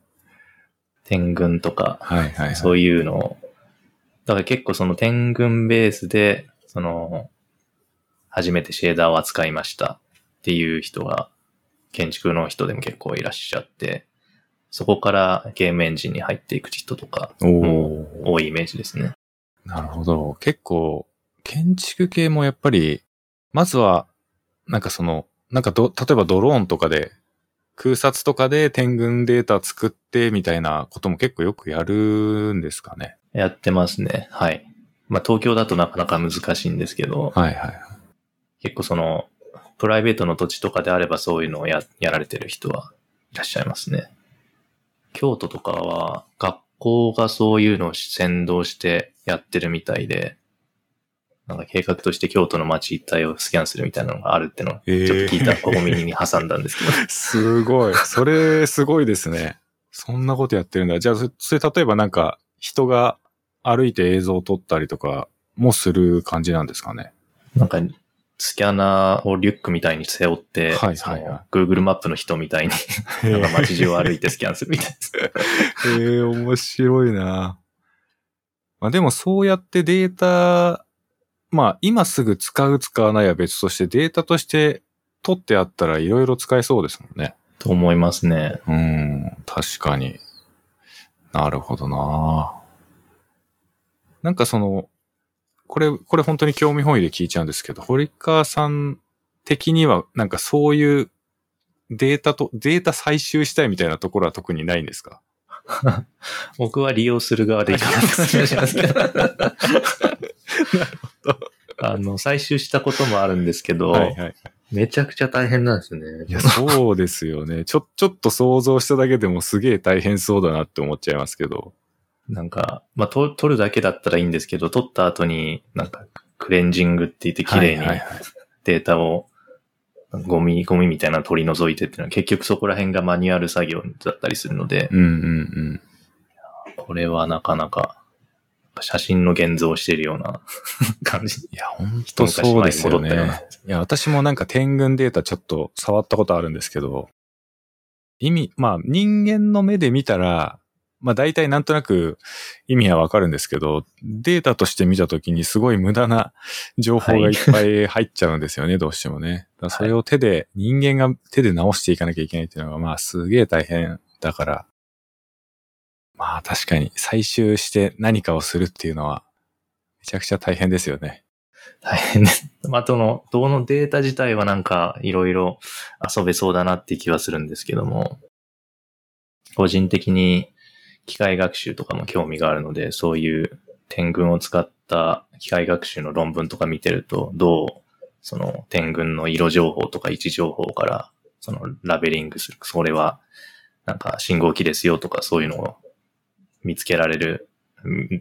天群とか、はいはい、はい。そういうのを。だから結構その天群ベースで、その、初めてシェーダーを扱いましたっていう人が、建築の人でも結構いらっしゃって、そこからゲームエンジンに入っていく人とか。多いイメージですね。なるほど。結構、建築系もやっぱり、まずは、なんかその、なんかど、例えばドローンとかで、空撮とかで天群データ作ってみたいなことも結構よくやるんですかね。やってますね。はい。まあ東京だとなかなか難しいんですけど、はいはいはい。結構その、プライベートの土地とかであればそういうのをややられてる人はいらっしゃいますね。京都とかは学校がそういうのを先導してやってるみたいで、なんか計画として京都の街一帯をスキャンするみたいなのがあるってのをちょっと聞いた小耳に挟んだんですけど。すごい。それ、すごいですね。そんなことやってるんだ。じゃあ、そそれ例えばなんか、人が歩いて映像を撮ったりとかもする感じなんですかね？なんか、スキャナーをリュックみたいに背負って、はいはいはい Google マップの人みたいに、なんか街中を歩いてスキャンするみたいです。へえ面白いな。まあでもそうやってデータ、まあ今すぐ使う使わないは別としてデータとして取ってあったらいろいろ使えそうですもんね。と思いますね。うん、確かに。なるほどな。なんかその、これ、これ本当に興味本位で聞いちゃうんですけど、堀川さん的にはなんかそういうデータと、データ採集したいみたいなところは特にないんですか？僕は利用する側でいいかなって感じがします けど。あの、採集したこともあるんですけど、はいはい。めちゃくちゃ大変なんですね。いや、そうですよね。ちょ、ちょっと想像しただけでもすげえ大変そうだなって思っちゃいますけど。なんか、まあ、と撮るだけだったらいいんですけど、撮った後に、なんか、クレンジングって言って綺麗にデータを、ゴミ、ゴミみたいなの取り除いてっていうのは、結局そこら辺がマニュアル作業だったりするので、うんうんうん。これはなかなか、写真の現像をしているような 感じ。いや、本当そうですよね。いや、私もなんか天群データちょっと触ったことあるんですけど、意味、まあ人間の目で見たら、まあ大体なんとなく意味はわかるんですけど、データとして見たときにすごい無駄な 情報がいっぱい入っちゃうんですよね、どうしてもね。それを手で、人間が手で直していかなきゃいけないっていうのが、まあすげえ大変だから、まあ確かに採集して何かをするっていうのは、めちゃくちゃ大変ですよね。大変です。まあ、その、どのデータ自体はなんか、いろいろ遊べそうだなって気はするんですけども、個人的に機械学習とかも興味があるので、そういう点群を使った機械学習の論文とか見てると、どう、その点群の色情報とか位置情報から、そのラベリングする。それは、なんか信号機ですよとかそういうのを見つけられる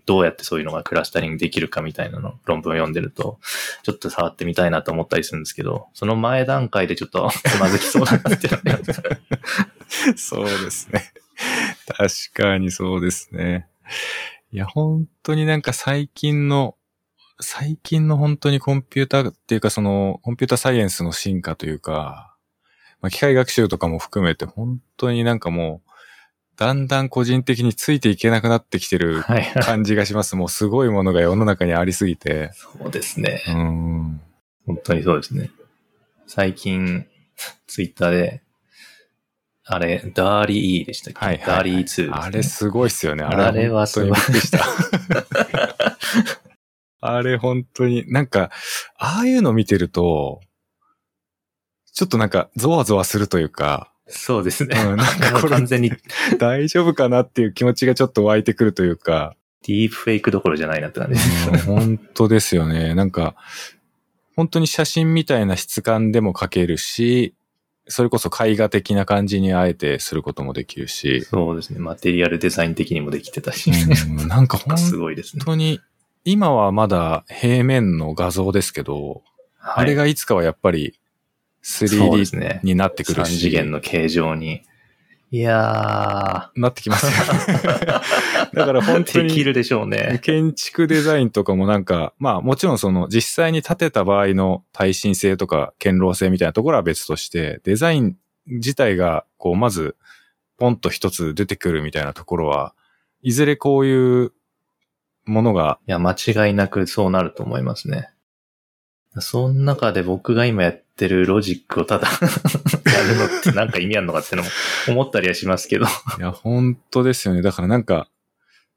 どうやってそういうのがクラスタリングできるかみたいなの論文を読んでると、ちょっと触ってみたいなと思ったりするんですけど、その前段階でちょっとつまずきそうだなって そうですね。確かにそうですね。いや、本当になんか最近の、最近の本当にコンピューターっていうかその、コンピューターサイエンスの進化というか、まあ、機械学習とかも含めて本当になんかもう、だんだん個人的についていけなくなってきてるはい。感じがします。もうすごいものが世の中にありすぎて。そうですね。うん。本当にそうですね。最近、ツイッターで、あれ、ダーリー E でしたっけ、はいはいはいダーリー2です、ね。あれすごいっすよね。あれはすごいした。あれ本当に、なんか、ああいうの見てると、ちょっとなんか、ゾワゾワするというか、そうですね。うんなんかこれ完全に 大丈夫かなっていう気持ちがちょっと湧いてくるというか、ディープフェイクどころじゃないなって感じです。うん本当ですよね。なんか、本当に写真みたいな質感でも描けるし、それこそ絵画的な感じにあえてすることもできるし、そうですね。マテリアルデザイン的にもできてたし。うんなんか 本すごいですね。本当に、今はまだ平面の画像ですけど、はいあれがいつかはやっぱりそうで 3D すね。になってくる3し、次元の形状に。いやなってきますよね。だからー、本当にできるでしょうね。建築デザインとかもなんか、まあもちろんその実際に建てた場合の耐震性とか堅牢性みたいなところは別として、デザイン自体がこうまずポンと一つ出てくるみたいなところは、いずれこういうものがいや、間違いなくそうなると思いますね。その中で僕が今やってるロジックをただ やるのってなんか意味あるのかってのも思ったりはしますけど。いや、本当ですよね。だからなんか、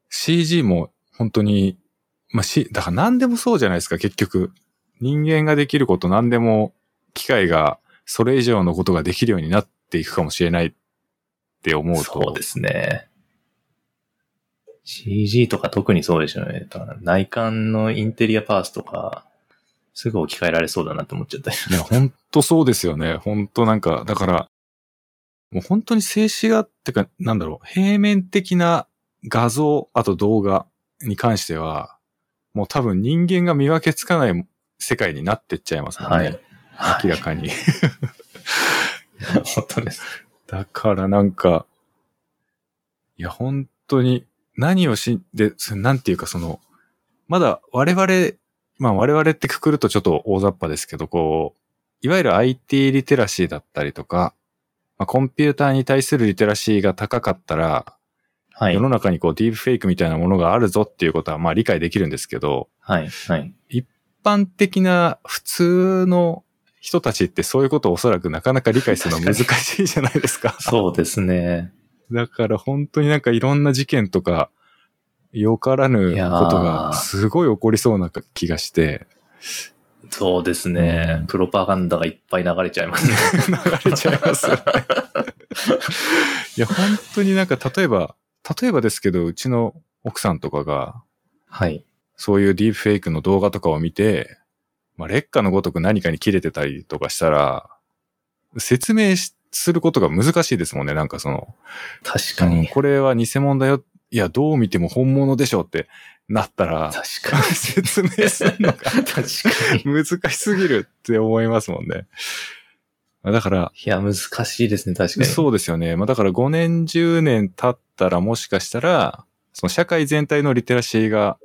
CG も本当に、まあ、し、だから何でもそうじゃないですか、結局。人間ができること何でも、機械がそれ以上のことができるようになっていくかもしれないって思うと。そうですね。CG とか特にそうでしょうね。だから内観のインテリアパースとか、すぐ置き換えられそうだなって思っちゃったり。いや、本当そうですよね。本当なんか、だから、もう本当に静止画ってか、なんだろう、平面的な画像、あと動画に関しては、もう多分人間が見分けつかない世界になってっちゃいますもんね。はい。明らかに。本当です。だからなんか、いや、本当に何をし、で、そなんていうかその、まだ我々、まあ我々ってくくるとちょっと大雑把ですけど、こう、いわゆる IT リテラシーだったりとか、まあ、コンピューターに対するリテラシーが高かったら、はい世。の中にこうディープフェイクみたいなものがあるぞっていうことはまあ理解できるんですけど、はい。はい。一般的な普通の人たちってそういうことをおそらくなかなか理解するの難しいじゃないですか。そうですね。だから本当になんかいろんな事件とか、よからぬことがすごい起こりそうな気がして、そうですね、うんプロパガンダがいっぱい流れちゃいますね。流れちゃいますよね。いや、本当になんか例えば、例えばですけど、うちの奥さんとかが、はい。そういうディープフェイクの動画とかを見て、まあ、劣化のごとく何かに切れてたりとかしたら、説明しすることが難しいですもんね。なんかその、うん確かに。これは偽物だよ。いや、どう見ても本物でしょってなったら、確かに。説明するのが確かに。難しすぎるって思いますもんね。だから、いや、難しいですね、確かに。そうですよね。まあだから5年、10年経ったらもしかしたら、その社会全体のリテラシーが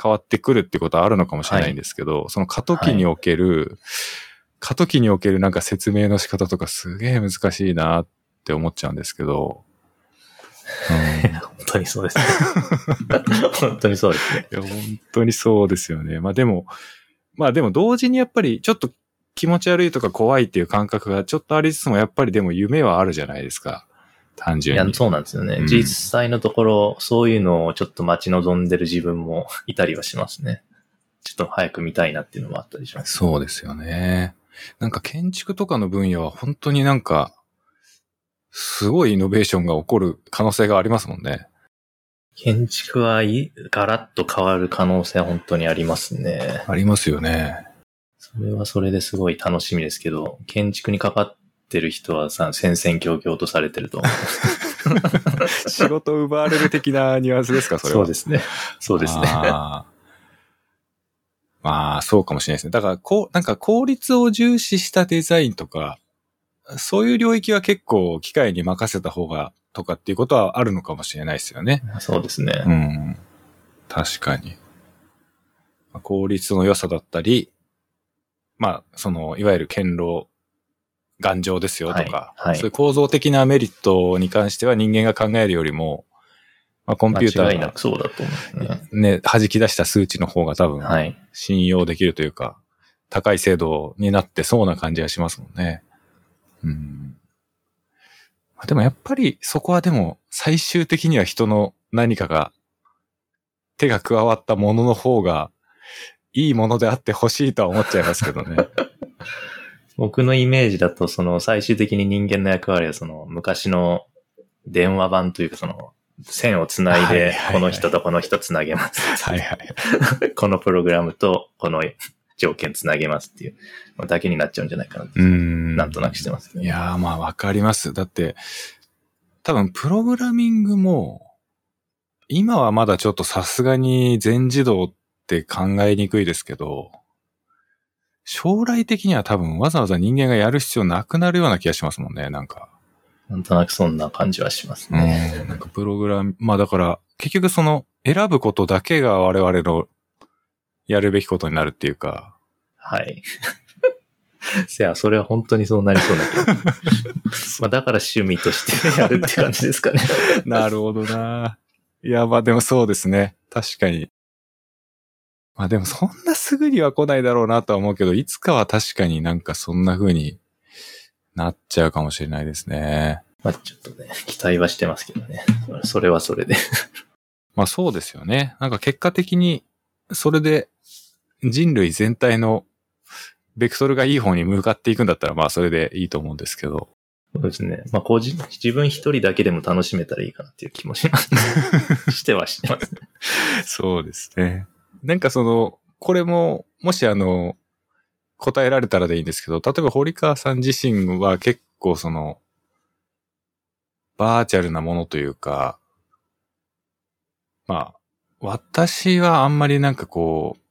変わってくるってことはあるのかもしれないんですけど、その過渡期における、過渡期におけるなんか説明の仕方とかすげえ難しいなって思っちゃうんですけど、本当にそうですね。本当にそうですね。いや、本当にそうですよね。まあでも、まあでも同時にやっぱりちょっと気持ち悪いとか怖いっていう感覚がちょっとありつつもやっぱりでも夢はあるじゃないですか。単いや、純に。そうなんですよね。うん実際のところ、そういうのをちょっと待ち望んでる自分もいたりはしますね。ちょっと早く見たいなっていうのもあったりします。そうですよね。なんか建築とかの分野は本当になんか、すごいイノベーションが起こる可能性がありますもんね。建築はいガラッと変わる可能性は本当にありますね。ありますよね。それはそれですごい楽しみですけど、建築にかかってる人はさ、戦々恐々とされてると思う。仕事を奪われる的なニュアンスですか、それは。そうですね。そうですね。あーまあ、そうかもしれないですね。だから、こう、なんか効率を重視したデザインとか、そういう領域は結構機械に任せた方が、とかっていうことはあるのかもしれないですよね。そうですね。うん。確かに。まあ効率の良さだったり、まあ、その、いわゆる堅牢、頑丈ですよとか、はいはいそういう構造的なメリットに関しては人間が考えるよりも、まあ、コンピューターがそうだと思うね。ね、弾き出した数値の方が多分、はい。信用できるというか、高い精度になってそうな感じがしますもんね。うん。まあでもやっぱりそこはでも最終的には人の何かが手が加わったものの方がいいものであってほしいとは思っちゃいますけどね。僕のイメージだと、その最終的に人間の役割はその昔の電話版というかその線をつないでこの人とこの人つなげます。はいはい。このプログラムとこの条件つなげますっていうのだけになっちゃうんじゃないかなって。うん。なんとなくしてますね。いやーまあわかります。だって、多分プログラミングも、今はまだちょっとさすがに全自動って考えにくいですけど、将来的には多分わざわざ人間がやる必要なくなるような気がしますもんね、なんか。なんとなくそんな感じはしますね。なんかプログラム、まあだから、結局その選ぶことだけが我々のやるべきことになるっていうか、はい。せや、それは本当にそうなりそうだけど。まあだから趣味としてやるって感じですかね。なるほどな。いや、まあでもそうですね。確かに。まあでもそんなすぐには来ないだろうなとは思うけど、いつかは確かになんかそんな風になっちゃうかもしれないですね。まあちょっとね、期待はしてますけどね。それはそれで。まあそうですよね。なんか結果的に、それで人類全体のベクトルがいい方に向かっていくんだったら、まあそれでいいと思うんですけど。そうですね。まあ個人、自分一人だけでも楽しめたらいいかなっていう気もします。してはしてますね。そうですね。なんかその、これも、もしあの、答えられたらでいいんですけど、例えば堀川さん自身は結構その、バーチャルなものというか、まあ、私はあんまりなんかこう、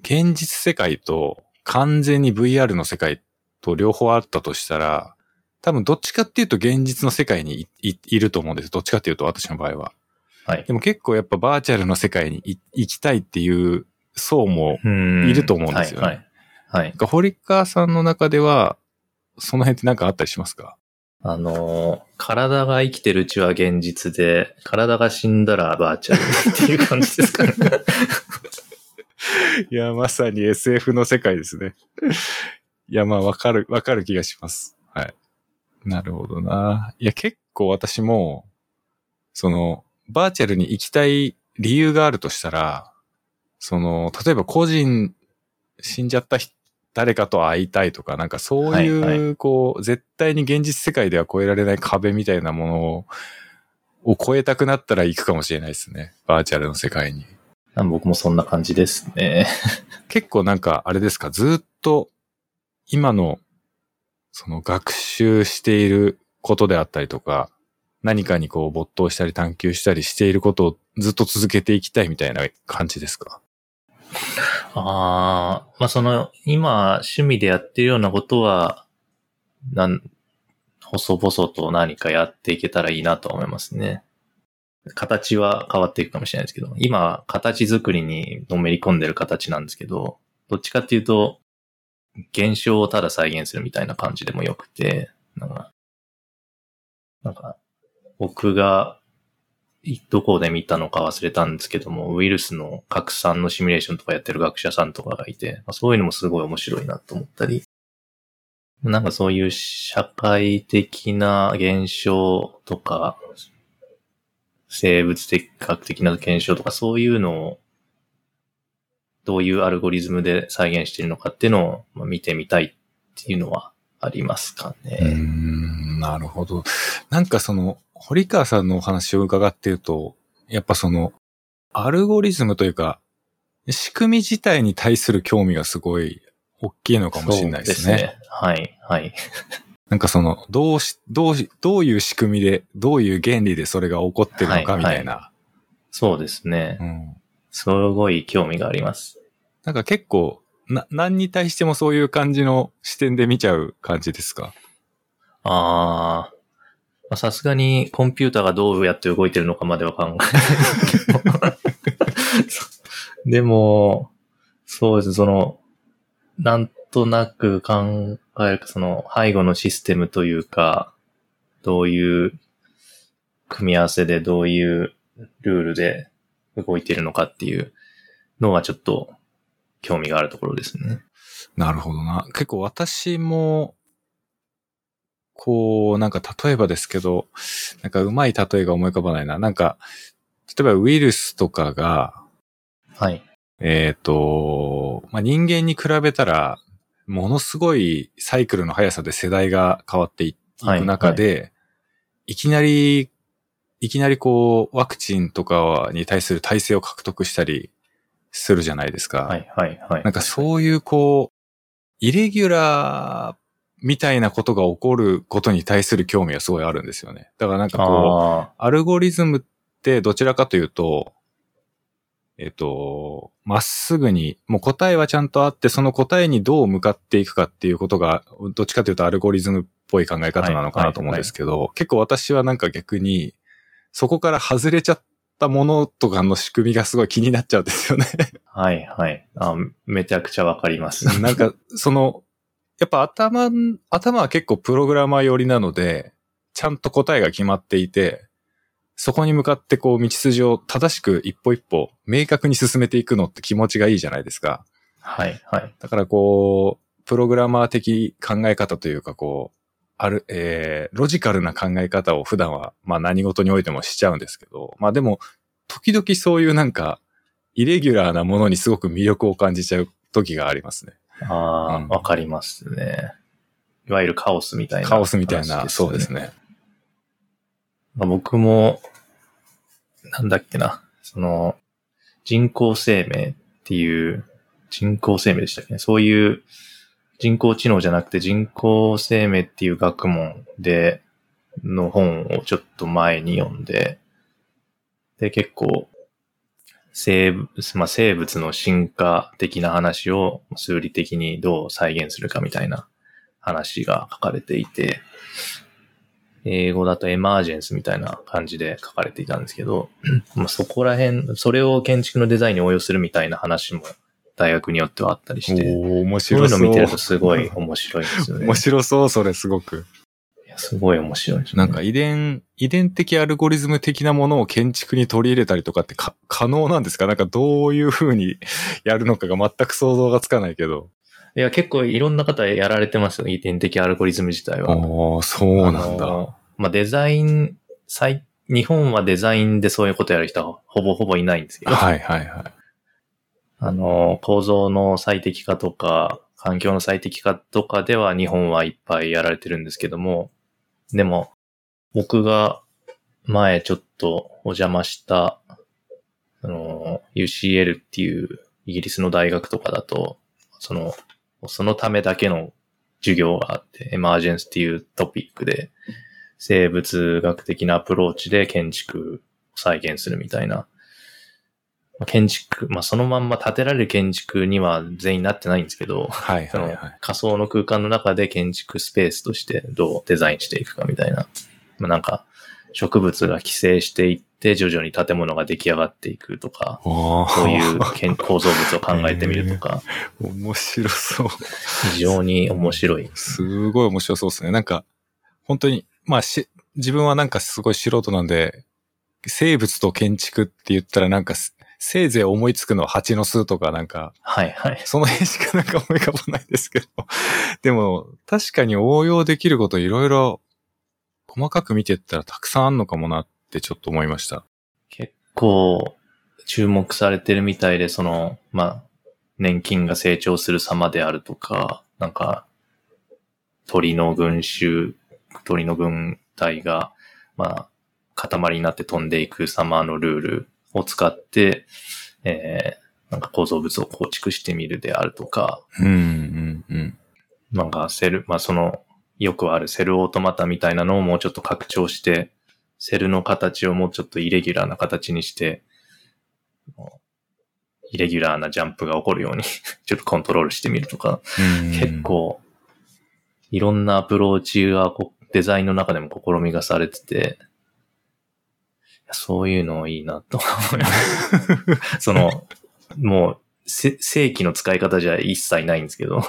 現実世界と完全に VR の世界と両方あったとしたら、多分どっちかっていうと現実の世界にいいると思うんです。どっちかっていうと私の場合は。はい。でも結構やっぱバーチャルの世界に行きたいっていう層もいると思うんですよね。はい、はい。はい。堀川さんの中では、その辺って何かあったりしますか？あの、体が生きてるうちは現実で、体が死んだらバーチャルっていう感じですかね。いや、まさに SF の世界ですね。いや、まあ、わかる、わかる気がします。はい。なるほどな。いや、結構私も、その、バーチャルに行きたい理由があるとしたら、その、例えば個人、死んじゃった人、誰かと会いたいとか、なんかそういう、はいはい、こう、絶対に現実世界では越えられない壁みたいなものを、を超えたくなったら行くかもしれないですね。バーチャルの世界に。僕もそんな感じですね。結構なんか、あれですか、ずっと、今の、その学習していることであったりとか、何かにこう没頭したり探求したりしていることをずっと続けていきたいみたいな感じですか？ああ、まあその、今趣味でやってるようなことは、なん、細々と何かやっていけたらいいなと思いますね。形は変わっていくかもしれないですけど、今、形作りにのめり込んでる形なんですけど、どっちかっていうと、現象をただ再現するみたいな感じでもよくて、なんか、なんか僕がどこで見たのか忘れたんですけども、ウイルスの拡散のシミュレーションとかやってる学者さんとかがいて、まあ、そういうのもすごい面白いなと思ったり、なんかそういう社会的な現象とか、生物的学的な現象とかそういうのをどういうアルゴリズムで再現しているのかっていうのを見てみたいっていうのはありますかね。うん、なるほど。なんかその、堀川さんのお話を伺っていると、やっぱその、アルゴリズムというか、仕組み自体に対する興味がすごい大きいのかもしれないですね。そうですね。はい、はい。なんかその、どうし、どうし、どういう仕組みで、どういう原理でそれが起こってるのかみたいな。はいはい、そうですね。うん。すごい興味があります。なんか結構、な、何に対してもそういう感じの視点で見ちゃう感じですか？ああ、さすがにコンピューターがどうやって動いてるのかまでは考えない でも、そうですね、その、なんとなく考える、その背後のシステムというか、どういう組み合わせでどういうルールで動いてるのかっていうのはちょっと興味があるところですね。なるほどな。結構私も、こう、なんか例えばですけど、なんかうまい例えが思い浮かばないな。なんか、例えばウイルスとかが、はい。えっ、ー、と、まあ、人間に比べたら、ものすごいサイクルの速さで世代が変わっていく中で、はいはい、いきなり、いきなりこう、ワクチンとかに対する体制を獲得したりするじゃないですか。はいはいはい。なんかそういうこう、イレギュラーみたいなことが起こることに対する興味はすごいあるんですよね。だからなんかこう、アルゴリズムってどちらかというと、えっと、まっすぐに、もう答えはちゃんとあって、その答えにどう向かっていくかっていうことが、どっちかというとアルゴリズムっぽい考え方なのかなと思うんですけど、結構私はなんか逆に、そこから外れちゃったものとかの仕組みがすごい気になっちゃうんですよねはいはい。あめちゃくちゃわかります。なんか、その、やっぱ頭、頭は結構プログラマー寄りなので、ちゃんと答えが決まっていて、そこに向かってこう道筋を正しく一歩一歩明確に進めていくのって気持ちがいいじゃないですか。はい、はい。だからこう、プログラマー的考え方というかこう、ある、えー、ロジカルな考え方を普段は、まあ何事においてもしちゃうんですけど、まあでも、時々そういうなんか、イレギュラーなものにすごく魅力を感じちゃう時がありますね。ああ、わ、うん、かりますね。いわゆるカオスみたいな、ね、カオスみたいな、そうですね。まあ、僕も、なんだっけな、その、人工生命っていう、人工生命でしたっけね。そういう人工知能じゃなくて人工生命っていう学問での本をちょっと前に読んで、で、結構、生物、まあ、生物の進化的な話を数理的にどう再現するかみたいな話が書かれていて、英語だとエマージェンスみたいな感じで書かれていたんですけど、まあそこら辺、それを建築のデザインに応用するみたいな話も大学によってはあったりして、おー面そうい白そう。うの見てるとすごい面白いですよね。面白そう、それすごく。いやすごい面白いね。なんか遺伝、遺伝的アルゴリズム的なものを建築に取り入れたりとかってか可能なんですか？なんかどういう風にやるのかが全く想像がつかないけど。いや、結構いろんな方やられてますよ、遺伝的アルゴリズム自体は。ああ、そうなんだ。まあ、デザイン、最日本はデザインでそういうことやる人はほぼほぼいないんですけど、はいはいはい。あの、構造の最適化とか、環境の最適化とかでは日本はいっぱいやられてるんですけども、でも、僕が前ちょっとお邪魔した、あの、UCL っていうイギリスの大学とかだと、その、そのためだけの授業があって、エマージェンスっていうトピックで、生物学的なアプローチで建築を再現するみたいな。まあ建築、まあそのまんま建てられる建築には全員なってないんですけど、そのはいはいはい。仮想の空間の中で建築スペースとしてどうデザインしていくかみたいな。まあなんか植物が寄生していって徐々に建物が出来上がっていくとか、そういう建 構造物を考えてみるとか、面白そう。非常に面白い。すごい面白そうですね。なんか、本当に、まあし、自分はなんかすごい素人なんで、生物と建築って言ったらなんかす、せいぜい思いつくのは蜂の巣とかなんか、はいはい。その辺しかなんか思い浮かばないですけど。でも、確かに応用できることいろいろ細かく見てったらたくさんあんのかもなってちょっと思いました。結構注目されてるみたいで、その、まあ、年金が成長する様であるとか、なんか、鳥の群衆、鳥の群体が、まあ、塊になって飛んでいく様のルールを使って、えー、なんか構造物を構築してみるであるとか、うん、うん、うん。なんかセル、まあその、よくあるセルオートマタみたいなのをもうちょっと拡張して、セルの形をもうちょっとイレギュラーな形にして、イレギュラーなジャンプが起こるように ちょっとコントロールしてみるとか、うん結。構、いろんなアプローチがこデザインの中でも試みがされてて、そういうのいいなと思います。その、もう、せ正規の使い方じゃ一切ないんですけど、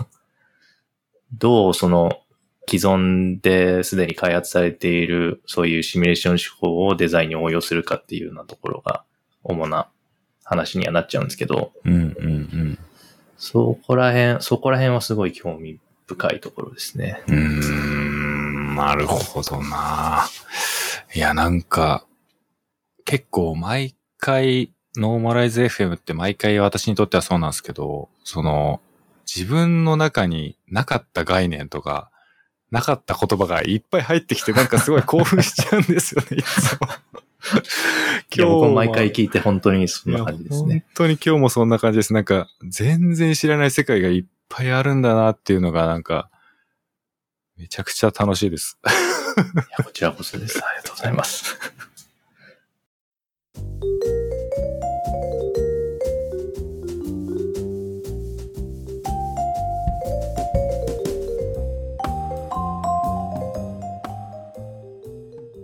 どうその既存ですでに開発されているそういうシミュレーション手法をデザインに応用するかっていうようなところが主な話にはなっちゃうんですけど、うん、うん、うん。そこら辺、そこら辺はすごい興味深いところですね。うーん、なるほどな。いや、なんか、結構毎回、ノーマライズ FM って毎回私にとってはそうなんですけど、その、自分の中になかった概念とか、なかった言葉がいっぱい入ってきて、なんかすごい興奮しちゃうんですよね、いつも。いや、僕もは毎回聞いて本当にそんな感じですね。本当に今日もそんな感じです。なんか、全然知らない世界がいっぱいあるんだなっていうのが、なんか、めちゃくちゃ楽しいです。いや、こちらこそです。ありがとうございます。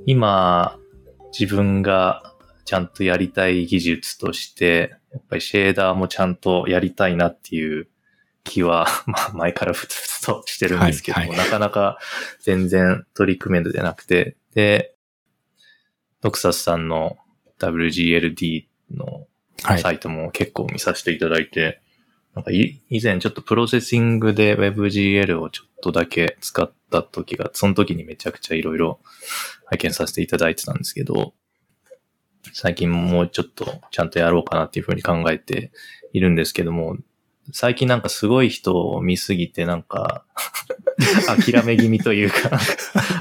今、自分がちゃんとやりたい技術として、やっぱりシェーダーもちゃんとやりたいなっていう気は、まあ前からふつふつとしてるんですけども、はいなかなか全然取り組めるでなくて、で、ドクサスさんの WGLD のはい。サイトも結構見させていただいて、なんかい以前ちょっとプロセッシングで WebGL をちょっとだけ使った時が、その時にめちゃくちゃいろいろ拝見させていただいてたんですけど、最近もうちょっとちゃんとやろうかなっていうふうに考えているんですけども、最近なんかすごい人を見すぎてなんか 諦め気味というか、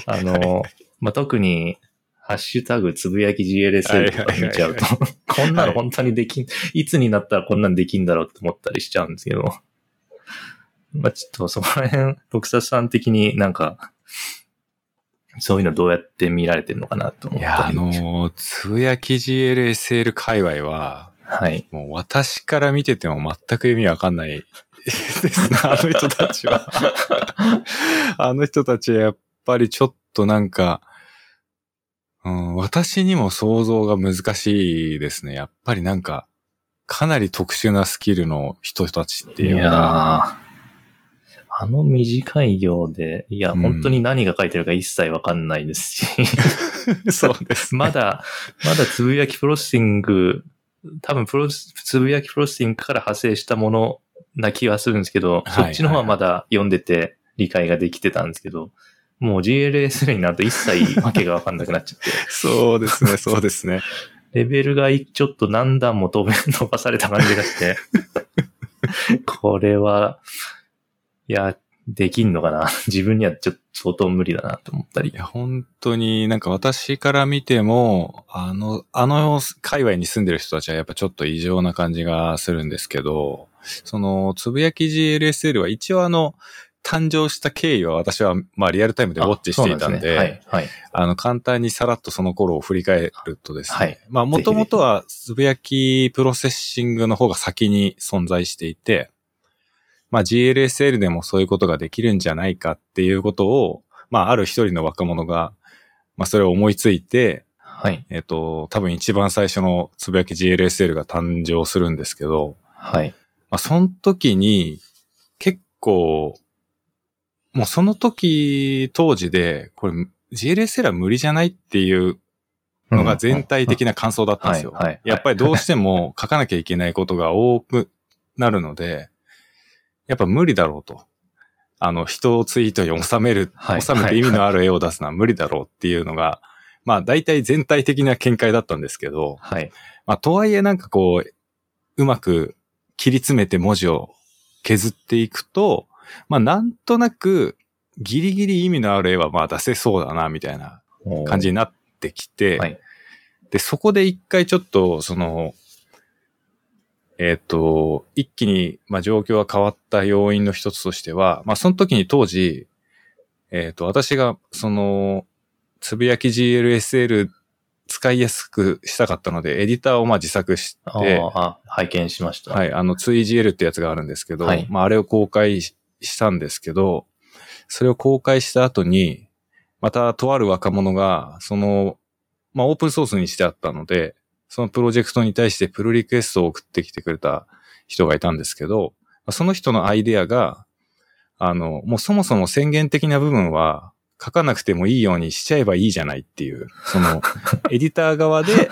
あの、まあ、特にハッシュタグつぶやき GLSL とか見ちゃうとはい、こんなの本当にできん、いつになったらこんなんできんだろうって思ったりしちゃうんですけど、まあ、ちょっとそこら辺、特撮さん的になんか、そういうのどうやって見られてるのかなと思ったいや、あり。のー、つぶやき GLSL 界隈は、はい。もう私から見てても全く意味わかんないですね、あの人たちは。あの人たちはやっぱりちょっとなんか、うん、私にも想像が難しいですね。やっぱりなんか、かなり特殊なスキルの人たちっていういやー。か、あの短い行で、いや、うん。本当に何が書いてるか一切わかんないですし、そうです、まだ、まだつぶやきプロセッシング、多分プロ、つぶやきプロセッシングから派生したものな気はするんですけど、はい。そっちの方はまだ読んでて理解ができてたんですけど、もう GLSL になると一切わけがわかんなくなっちゃって、そうですね、そうですね。レベルがちょっと何段も飛べ伸ばされた感じがして、これは、いや、できんのかな自分にはちょっと相当無理だなと思ったりい。や、本当になんか私から見ても、あの、あの界隈に住んでる人たちはやっぱちょっと異常な感じがするんですけど、その、つぶやき GLSL は一応あの、誕生した経緯は私はまあリアルタイムでウォッチしていたんで、はい、はい。あの、簡単にさらっとその頃を振り返るとですね、はいまあ、もともとはつぶやきプロセッシングの方が先に存在していて、まあ、GLSL でもそういうことができるんじゃないかっていうことを、まあ、ある一人の若者が、まあ、それを思いついて、はい。えっと、多分一番最初のつぶやき GLSL が誕生するんですけど、はい。まあ、その時に、結構、もうその時、当時で、これ、GLSL は無理じゃないっていうのが全体的な感想だったんですよ。やっぱりどうしても書かなきゃいけないことが多くなるので、やっぱ無理だろうと。あの、人をツイートに収める、はい収めて意味のある絵を出すのは無理だろうっていうのが、まあ大体全体的な見解だったんですけど、はい。まあ、とはいえなんかこう、うまく切り詰めて文字を削っていくと、まあ、なんとなく、ギリギリ意味のある絵はまあ出せそうだな、みたいな感じになってきて、はい。で、そこで一回ちょっと、その、えっ、と、一気に、まあ、状況が変わった要因の一つとしては、まあ、その時に当時、えっ、と、私が、その、つぶやき GLSL 使いやすくしたかったので、エディターをまあ自作しあて、拝見しました。。はいい、あの、ツイ GL ってやつがあるんですけど、はいまあ、あれを公開ししたんですけど、それを公開した後に、またとある若者が、その、まあ、オープンソースにしてあったので、そのプロジェクトに対してプルリクエストを送ってきてくれた人がいたんですけど、その人のアイデアが、あの、もうそもそも宣言的な部分は書かなくてもいいようにしちゃえばいいじゃないっていう、その、エディター側で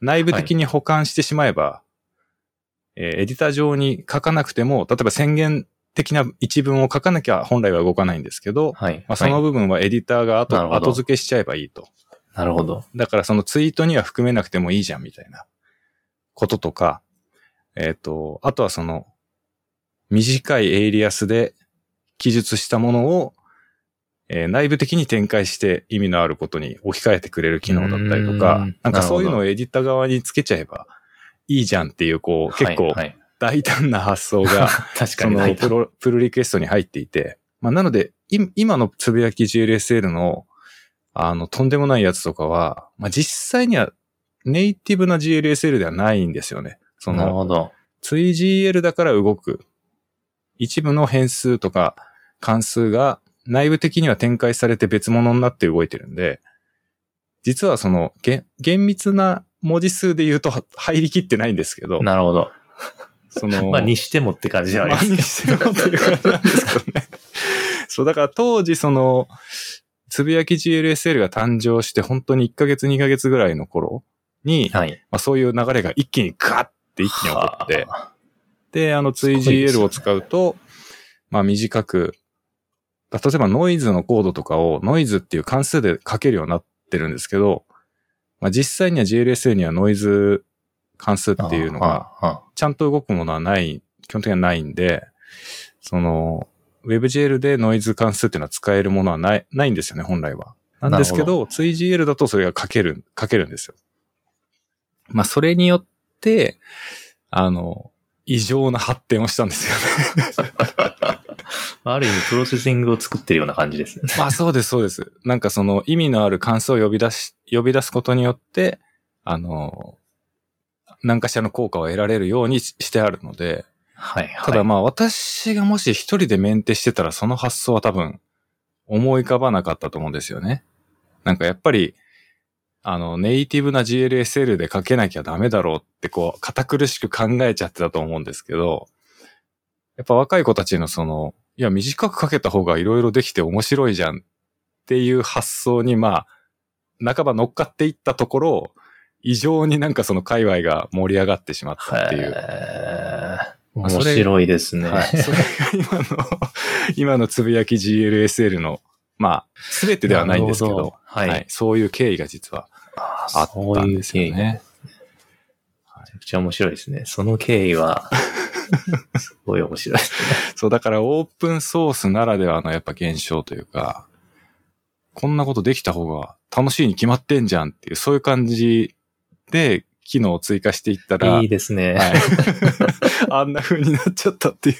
内部的に保管してしまえば、えーエディター上に書かなくても、例えば宣言的な一文を書かなきゃ本来は動かないんですけど、はい。まあ、そのはい部分はエディターが後,、なるほど後付けしちゃえばいいと。なるほど。だからそのツイートには含めなくてもいいじゃんみたいなこととか、えっ、と、あとはその短いエイリアスで記述したものを、えー内部的に展開して意味のあることに置き換えてくれる機能だったりとかん、なんかそういうのなをエディター側につけちゃえばいいじゃんっていう、こう、結構はいはい大胆な発想が、確かそのにないプロ、プルリクエストに入っていて、まあ、なので、い今のつぶやき GLSL の、あの、とんでもないやつとかは、まあ、実際にはネイティブな GLSL ではないんですよね。そなるの、ほど。つい GL だから動く。一部の変数とか関数が内部的には展開されて別物になって動いてるんで、実はその、げ厳密な文字数で言うとは入りきってないんですけど、なるほど。その、まあ、にしてもって感じではあります何してもっていう感じなんですけどね。そう、だから当時その、つぶやき GLSL が誕生して本当に1ヶ月2ヶ月ぐらいの頃に、はい。まあ、そういう流れが一気にガッて一気に起こって、はで、あの、つい GL よを使うと、まあ短く、例えばノイズのコードとかをノイズっていう関数で書けるようになってるんですけど、まあ実際には GLSL にはノイズ関数あっていうのが、ちゃんと動くものはない、基本的にはないんで、その、WebGL でノイズ関数っていうのは使えるものはない、ないんですよね、本来は。なんですけど、追 GL だとそれが書ける、書けるんですよ。まあ、それによって、あの、異常な発展をしたんですよね。ある意味プロセッシングを作ってるような感じですね。まあそうです、そうです。なんかその意味のある関数を呼び出し、呼び出すことによって、あの、何かしらの効果を得られるようにししてあるので、はい、はい。ただまあ私がもし一人でメンテしてたらその発想は多分思い浮かばなかったと思うんですよね。なんかやっぱり、あの、ネイティブな GLSL で書けなきゃダメだろうってこう、堅苦しく考えちゃってたと思うんですけど、やっぱ若い子たちのその、いや、短く書けた方がいろいろできて面白いじゃんっていう発想にまあ、半ば乗っかっていったところ、異常になんかその界隈が盛り上がってしまったっていう。面白いですね。はい。それが今の、今のつぶやき GLSL の、まあ、すべてではないんですけどなるほどはいそういう経緯が実はああったんですよね。めちゃくちゃ面白いですね。その経緯は、すごい面白いですね。そう、だからオープンソースならではのやっぱ現象というか、こんなことできた方が楽しいに決まってんじゃんっていう、そういう感じで機能を追加していったら、いいですね。はい。あんな風になっちゃったっていう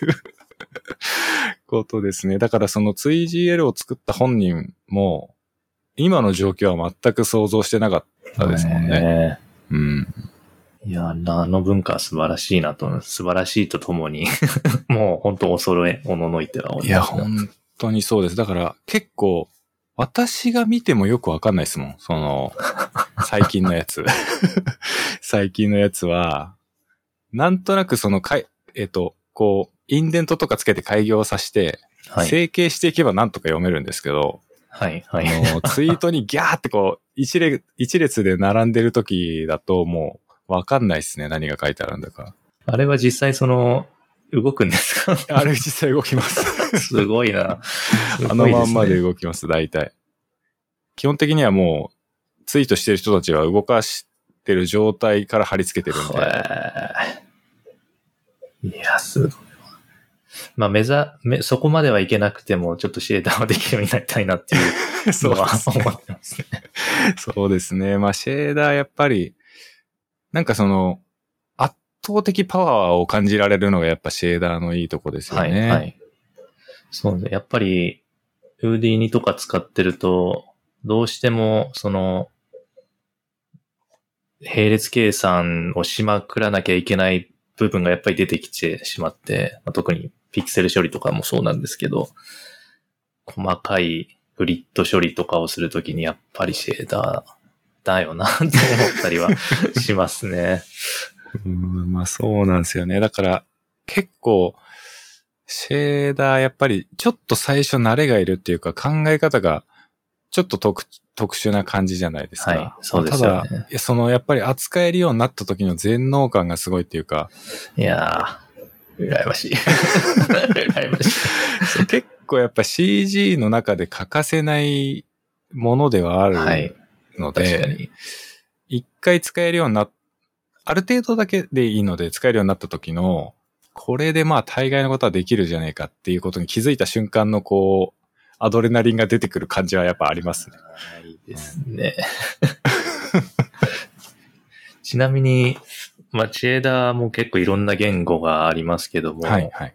ことですね。だからその 2GL を作った本人も、今の状況は全く想像してなかったですもんね。ねうん。いや、あの文化は素晴らしいなと、素晴らしいとともに、もう本当お揃え、おののいては思いや、いますね本当にそうです。だから結構、私が見てもよくわかんないですもん。その、最近のやつ。最近のやつは、なんとなくそのかい、えっと、こう、インデントとかつけて開業させて、はい。整形していけばなんとか読めるんですけど、はい。はい。あの、ツイートにギャーってこう、一列、一列で並んでる時だともう、わかんないですね。何が書いてあるんだか。あれは実際その、動くんですか？あれ実際動きます。すごいな。すあごいすねのまんまで動きます、大体。基本的にはもう、ツイートしてる人たちは動かしてる状態から貼り付けてるんで。いや、すごいわ。まあ、目ざ、め、そこまではいけなくても、ちょっとシェーダーはできるようになりたいなっていう そうのはですね思ってますね。そうですね。まあ、シェーダーやっぱり、なんかその、圧倒的パワーを感じられるのがやっぱシェーダーのいいとこですよはい、ね。はい。そうね。やっぱり、ウーディーニとか使ってると、どうしても、その、並列計算をしまくらなきゃいけない部分がやっぱり出てきてしまって、まあ特にピクセル処理とかもそうなんですけど、細かいグリッド処理とかをするときにやっぱりシェーダーだよなって思ったりはしますね。うん、まあそうなんですよね。だから、結構、シェーダーやっぱりちょっと最初慣れがいるっていうか考え方がちょっと特特殊な感じじゃないですか。はいそうですよねただ、そのやっぱり扱えるようになった時の全能感がすごいっていうか、いやー、羨ましい。羨ましい。結構やっぱ CG の中で欠かせないものではあはいる。ので、に。一回使えるようになっ、ある程度だけでいいので使えるようになった時の、これでまあ大概のことはできるじゃねえかっていうことに気づいた瞬間のこう、アドレナリンが出てくる感じはやっぱありますね。いいですね。ちなみに、まあ、チェーダーも結構いろんな言語がありますけども、はい、はい。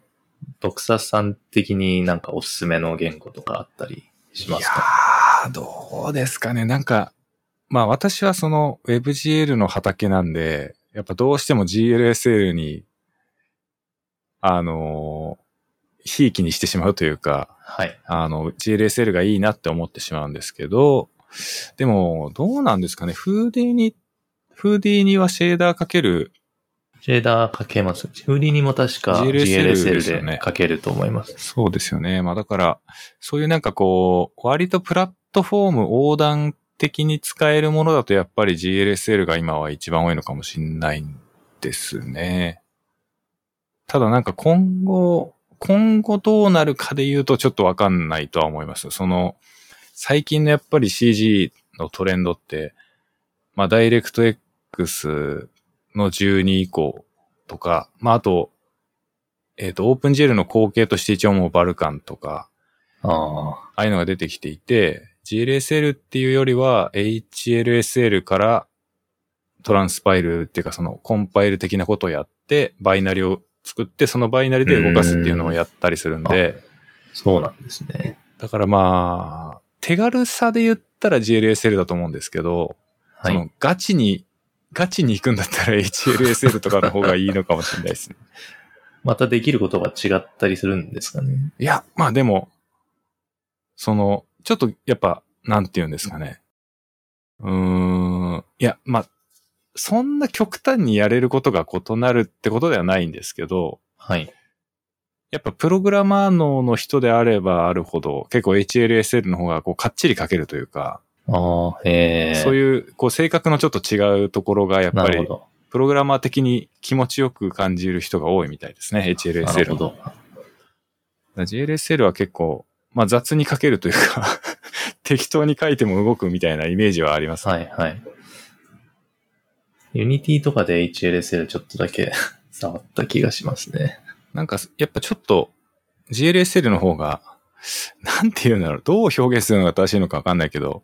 ドクサさん的になんかおすすめの言語とかあったりしますか？いやー、どうですかね。なんか、まあ私はその WebGL の畑なんで、やっぱどうしても GLSL に、あのー、ひいきにしてしまうというか、はい。あの、GLSL がいいなって思ってしまうんですけど、でも、どうなんですかね？フーディーに、フーディーにはシェーダーかける、チェーダーかけます。フーディにも確か GLSL でかけると思います。そうですよね。まあだから、そういうなんかこう、割とプラットフォーム横断的に使えるものだとやっぱり GLSL が今は一番多いのかもしれないんですね。ただなんか今後、今後どうなるかで言うとちょっとわかんないとは思います。その、最近のやっぱり CG のトレンドって、まあダイレクト X の12以降とか、まああと、えっ、と、OpenGL の後継として一応もうバルカンとか、あああいうのが出てきていて、GLSL っていうよりは HLSL からトランスパイルっていうかそのコンパイル的なことをやって、バイナリを作ってそのバイナリで動かすっていうのをやったりするんで、あ、そうなんですね。だからまあ、手軽さで言ったら GLSL だと思うんですけど、はい。そのガチに、ガチに行くんだったら HLSL とかの方がいいのかもしれないですね。またできることが違ったりするんですかね。いや、まあでも、その、ちょっとやっぱ、なんて言うんですかね。うーん、いや、まあ、そんな極端にやれることが異なるってことではないんですけど、はい。やっぱプログラマー脳の人であればあるほど、結構 HLSL の方がこうかっちり書けるというか、ああ、へえ。そういうこう性格のちょっと違うところがやっぱり。プログラマー的に気持ちよく感じる人が多いみたいですね、なる HLSL の。ほど。だから GLSL は結構、まあ雑に書けるというか、適当に書いても動くみたいなイメージはあります。はい、はい。ユニティとかで HLSL ちょっとだけ 触った気がしますね。なんか、やっぱちょっと GLSL の方が、なんて言うんだろう、どう表現するのが正しいのかわかんないけど、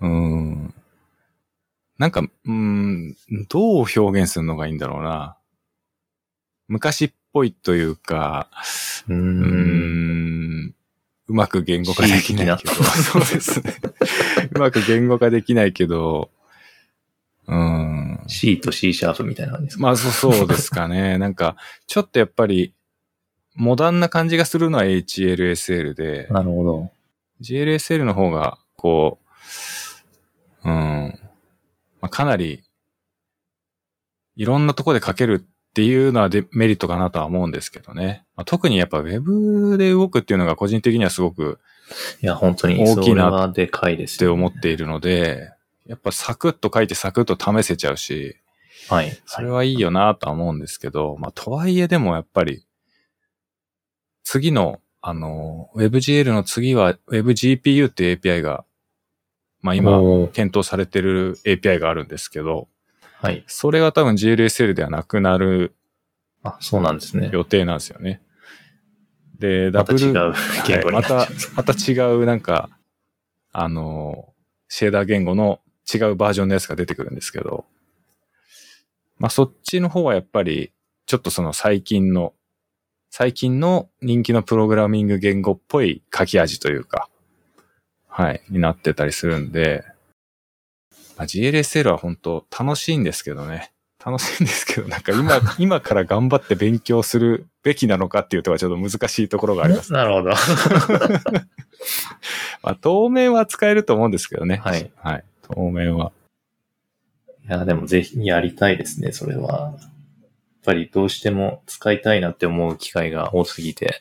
うーん。なんか、うーん、どう表現するのがいいんだろうな。昔っぽいというか、うー。うんうまく言語化できないけど。そうですね。うまく言語化できないけど、うーん。C と C シャープみたいな感じですか？まあそうそうですかね。なんか、ちょっとやっぱり、モダンな感じがするのは HLSL で、なるほど。GLSL の方が、こう、うん、まあ、かなり、いろんなとこで書けるっていうのはデメリットかなとは思うんですけどね。まあ、特にやっぱ Web で動くっていうのが個人的にはすごくいや、本当に、大きなでかいですってよ思っているので、やっぱサクッと書いてサクッと試せちゃうし、はい。それはいいよなとは思うんですけど、まあとはいえでもやっぱり、次の、あの、WebGL の次は WebGPU っていう API が、まあ今、検討されてる API があるんですけど、はい。それが多分 GLSL ではなくなるあ、そうなんですね。予定なんですよね。で、ダまたブル、違う言語になっちゃうはいまた、また違うなんか、あの、シェーダー言語の違うバージョンのやつが出てくるんですけど、まあそっちの方はやっぱり、ちょっとその最近の、最近の人気のプログラミング言語っぽい書き味というか、はい、になってたりするんで、まあ、GLSL は本当楽しいんですけどね。楽しいんですけど、なんか今、今から頑張って勉強するべきなのかっていうとはちょっと難しいところがあります。なるほど。まあ、当面は使えると思うんですけどね。はい。はい。当面は。いや、でもぜひやりたいですね、それは。やっぱりどうしても使いたいなって思う機会が多すぎて、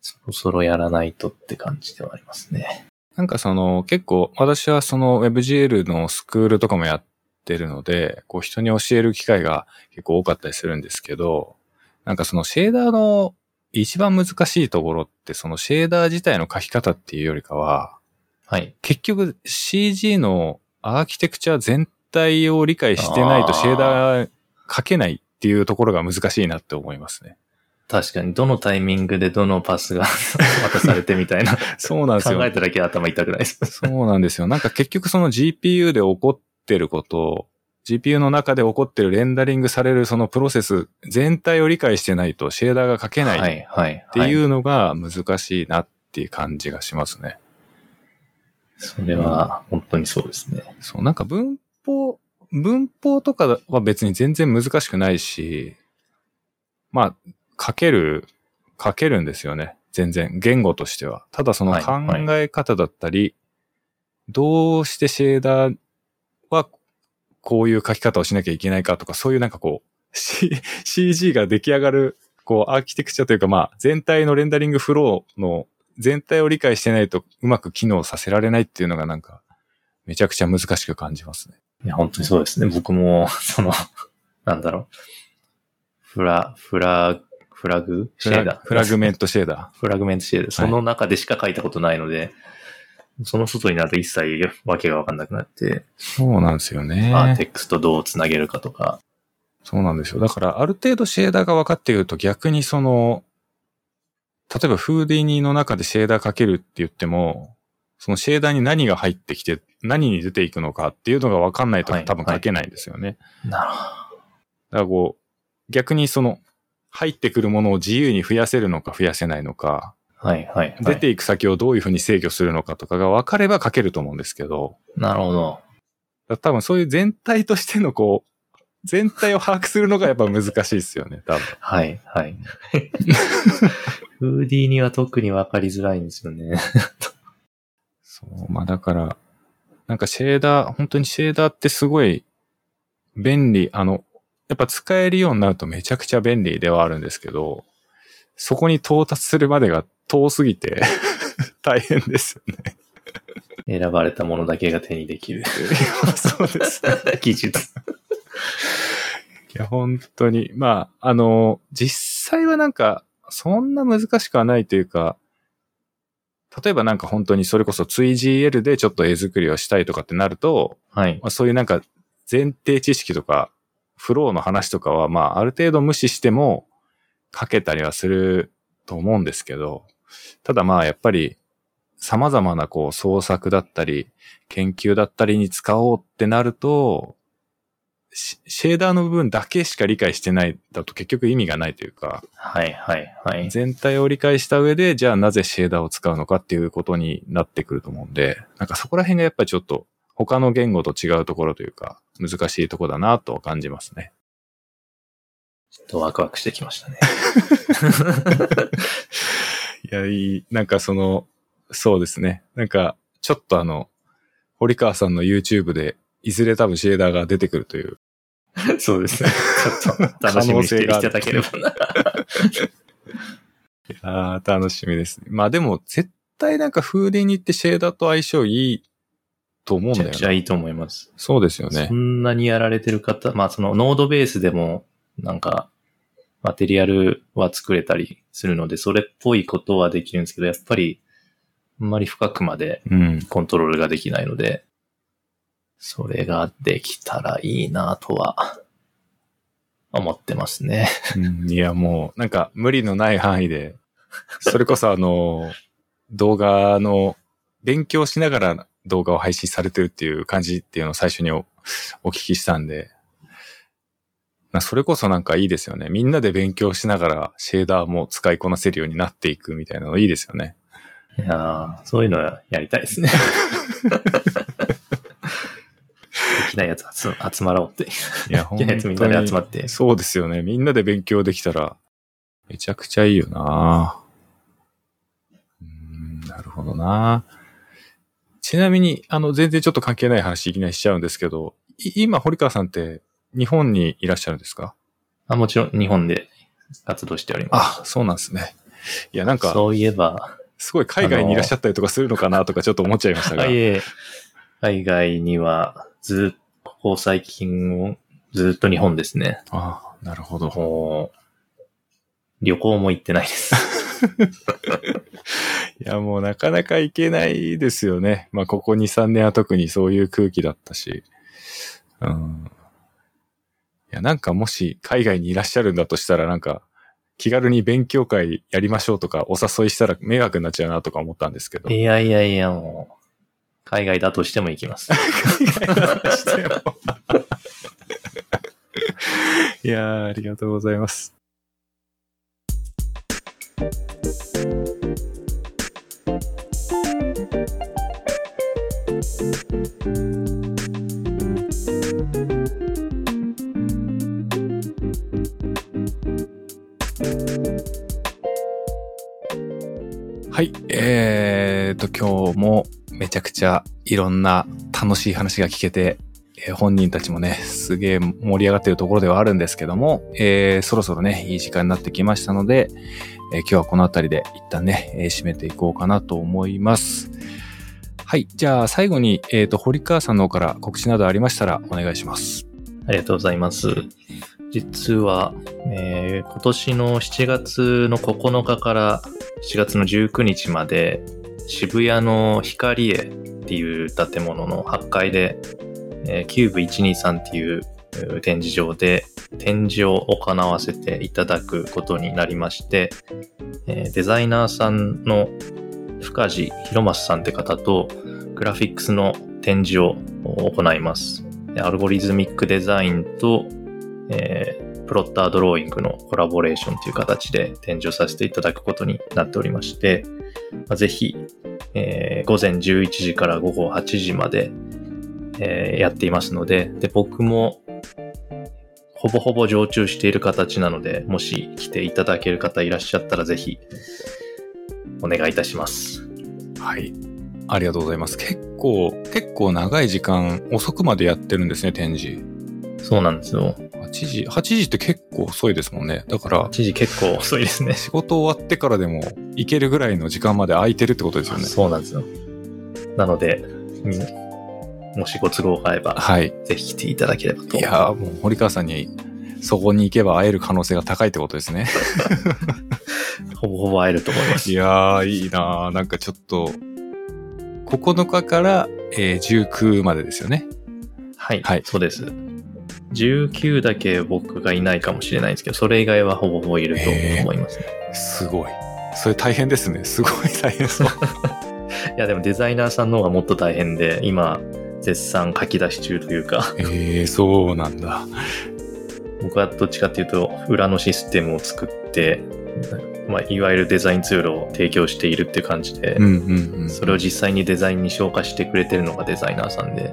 そろそろやらないとって感じではありますね。なんかその、結構、私はその WebGL のスクールとかもやってるので、こう人に教える機会が結構多かったりするんですけど、なんかそのシェーダーの一番難しいところって、そのシェーダー自体の書き方っていうよりかは、はい。結局 CG のアーキテクチャ全体を理解してないとシェーダー書けないっていうところが難しいなって思いますね。確かに、どのタイミングでどのパスが渡されてみたいな。そうなんですよ考。えただけで頭痛くないです。そうなんですよ。なんか結局その GPU で起こってること、GPU の中で起こってるレンダリングされるそのプロセス全体を理解してないとシェーダーが書けないっはい、はい。ていはうのが難しいなっていう感じがしますね。それは本当にそうですね。そう、なんか文法、文法とかは別に全然難しくないし、まあ、書ける、書けるんですよね。全然、言語としては。ただそのはい考え方だったり、どうしてシェーダーはこういう書き方をしなきゃいけないかとか、そういうなんかこう、C、CG が出来上がる、こう、アーキテクチャというか、まあ、全体のレンダリングフローの全体を理解してないとうまく機能させられないっていうのがなんか、めちゃくちゃ難しく感じますね。いや、本当にそうですね。僕も、その、なんだろう。フラ、フラ、フラグ？シェーダー？フラグメントシェーダ フラグメントシェーダー。その中でしか書いたことないので、その外になると一切わけがわかんなくなって、ー。そうなんですよね。あテクストどうつなげるかとか。そうなんですよ。だから、ある程度シェーダーが分かってくると逆にその、例えばフーディニーの中でシェーダーかけるって言っても、そのシェーダーに何が入ってきて、何に出ていくのかっていうのが分かんないとはい多分書けないんですよね。なるほだからこう、逆にその、入ってくるものを自由に増やせるのか増やせないのか、はいはい、はい。出ていく先をどういうふうに制御するのかとかが分かれば書けると思うんですけど、なるほど。多分そういう全体としてのこう、全体を把握するのがやっぱ難しいですよね、多分。はいはい。フーディーには特に分かりづらいんですよね。そう、まあだから、なんかシェーダー、本当にシェーダーってすごい便利、あの、やっぱ使えるようになるとめちゃくちゃ便利ではあるんですけど、そこに到達するまでが遠すぎて 大変ですよね。選ばれたものだけが手にできる そうです。技術。いや、本当に。まあ、あの、実際はなんか、そんな難しくはないというか、例えばなんか本当にそれこそ 2GL でちょっと絵作りをしたいとかってなると、はい。まあ、そういうなんか前提知識とか、フローの話とかは、まあ、ある程度無視しても書けたりはすると思うんですけど、ただまあ、やっぱり様々なこう創作だったり、研究だったりに使おうってなると、シシェーダーの部分だけしか理解してないだと結局意味がないというか、はいはいはい。全体を理解した上で、じゃあなぜシェーダーを使うのかっていうことになってくると思うんで、なんかそこら辺がやっぱりちょっと他の言語と違うところというか、難しいところだなと感じますね。ちょっとワクワクしてきましたね。いや、いい、なんかその、そうですね。なんか、ちょっとあの、堀川さんの YouTube で、いずれ多分シェーダーが出てくるという。そうですね。ちょっと楽しみにしていただければな。いやー楽しみですね。まあでも、絶対なんかフーディに行ってシェーダーと相性いいと思うんだよね。めちゃくちゃいいと思います。そうですよねそ。んなにやられてる方、まあそのノードベースでもなんかマテリアルは作れたりするので、それっぽいことはできるんですけど、やっぱりあんまり深くまでうん。コントロールができないので、それができたらいいなとは思ってますね。うんいや、もう、なんか、無理のない範囲で、それこそあの、動画の、勉強しながら動画を配信されてるっていう感じっていうのを最初におお聞きしたんで、まあそれこそなんかいいですよね。みんなで勉強しながらシェーダーも使いこなせるようになっていくみたいなのいいですよね。いやーそういうのやりたいですね。できないやつ集集まろうって。いや、できないやつみんなで集まって。そうですよね。みんなで勉強できたら、めちゃくちゃいいよなうーんなるほどなちなみに、あの、全然ちょっと関係ない話いきなりしちゃうんですけど、い今、堀川さんって日本にいらっしゃるんですか？あもちろん日本で活動しております。あ、そうなんですね。いや、なんか、そういえば、すごい海外にいらっしゃったりとかするのかなとかちょっと思っちゃいましたが。あいえ、海外にはずっと、ここ最近をずっと日本ですね。あなるほど。旅行も行ってないです。いや、もうなかなか行けないですよね。まあ、ここ2、3年は特にそういう空気だったし。うん。いや、なんかもし海外にいらっしゃるんだとしたら、なんか、気軽に勉強会やりましょうとかお誘いしたら迷惑になっちゃうなとか思ったんですけど。いやいやいや、もう、海外だとしても行きます。いや、ありがとうございます。はい。えーと、今日もめちゃくちゃいろんな楽しい話が聞けて、えー本人たちもね、すげえ盛り上がってるところではあるんですけども、えーそろそろね、いい時間になってきましたので、えー今日はこの辺りで一旦ね、え締めていこうかなと思います。はい。じゃあ最後に、えっ、と、堀川さんの方から告知などありましたらお願いします。ありがとうございます。実は、えー今年の7月の9日から7月の19日まで渋谷の光栄っていう建物の8階で、えーキューブ123っていう展示場で展示を行わせていただくことになりまして、えーデザイナーさんの深地博正さんって方とグラフィックスの展示を行います。アルゴリズミックデザインと、えプロッタードローイングのコラボレーションという形で展示をさせていただくことになっておりまして、まあぜひ、えー午前11時から午後8時まで、えーやっていますので、で、僕も、ほぼほぼ常駐している形なので、もし来ていただける方いらっしゃったらぜひ、お願いいたします。はい。ありがとうございます。結構、結構長い時間、遅くまでやってるんですね、展示。そうなんですよ。8時、8時って結構遅いですもんね。だから8、時結構遅いですね。仕事終わってからでも行けるぐらいの時間まで空いてるってことですよね。そうなんですよ。なので、もしご都合が合えば、はい。ぜひ来ていただければと。いやーもう堀川さんにそこに行けば会える可能性が高いってことですね。ほぼほぼ会えると思います。いやー、いいなーなんかちょっと、9日から、えー19までですよね。はい。はいそうです。19だけ僕がいないかもしれないんですけど、それ以外はほぼほぼいると思いますね。すごい。それ大変ですね。すごい大変そう。いや、でもデザイナーさんの方がもっと大変で、今、絶賛書き出し中というか、えー、そうなんだ。僕はどっちかっていうと、裏のシステムを作って、まあ、いわゆるデザインツールを提供しているって感じで。それを実際にデザインに消化してくれてるのがデザイナーさんで、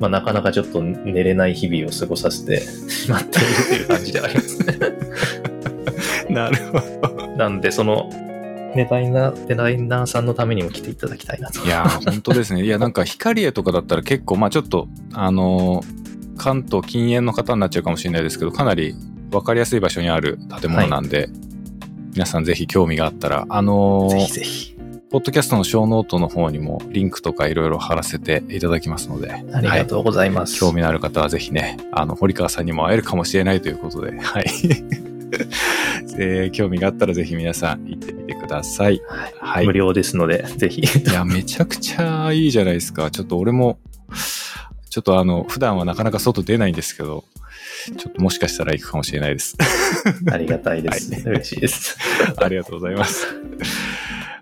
まあ、なかなかちょっと寝れない日々を過ごさせてしまっているという感じでありますね。なるほど。なんで、その、デザイナー、デザイナーさんのためにも来ていただきたいなと。いやー、本当ですね。いや、なんか光栄とかだったら結構、まあちょっと、あのー関東近県の方になっちゃうかもしれないですけど、かなり分かりやすい場所にある建物なんで、皆さんぜひ興味があったら、あのーぜひぜひ。ポッドキャストのショーノートの方にもリンクとかいろいろ貼らせていただきますので、ありがとうございます。興味のある方はぜひね、あの、堀川さんにも会えるかもしれないということで、はい。えー興味があったらぜひ皆さん行ってみてください。はいはい。無料ですので、ぜひ。いや、めちゃくちゃいいじゃないですか。ちょっと俺も、ちょっとあの、普段はなかなか外出ないんですけど、ちょっともしかしたら行くかもしれないです。ありがたいです。はい嬉しいです。ありがとうございます。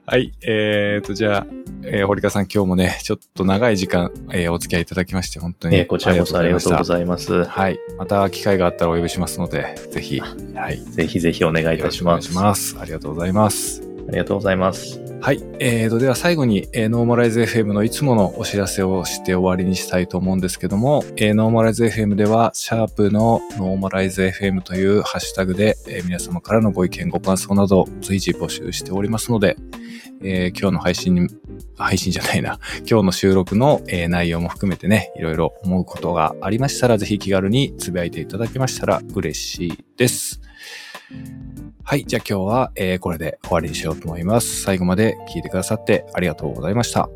はい。えーと、じゃあ、えー堀川さん今日もね、ちょっと長い時間、えーお付き合いいただきまして、本当に。えーこちらこそありがとうごいざいます。はい。また機会があったらお呼びしますので、ぜひ、はい。ぜひぜひお願いいたします。お願いします。ありがとうございます。ありがとうございます。はい。えーと、では最後に、えーノーマライズ FM のいつものお知らせをして終わりにしたいと思うんですけども、えーノーマライズ FM では、シャープのノーマライズ FM というハッシュタグで、えー皆様からのご意見、ご感想など随時募集しておりますので、えー今日の配信に、配信じゃないな、今日の収録の、えー内容も含めてね、いろいろ思うことがありましたら、ぜひ気軽につぶやいていただけましたら嬉しいです。はい。じゃあ今日は、えー、これで終わりにしようと思います。最後まで聞いてくださってありがとうございました。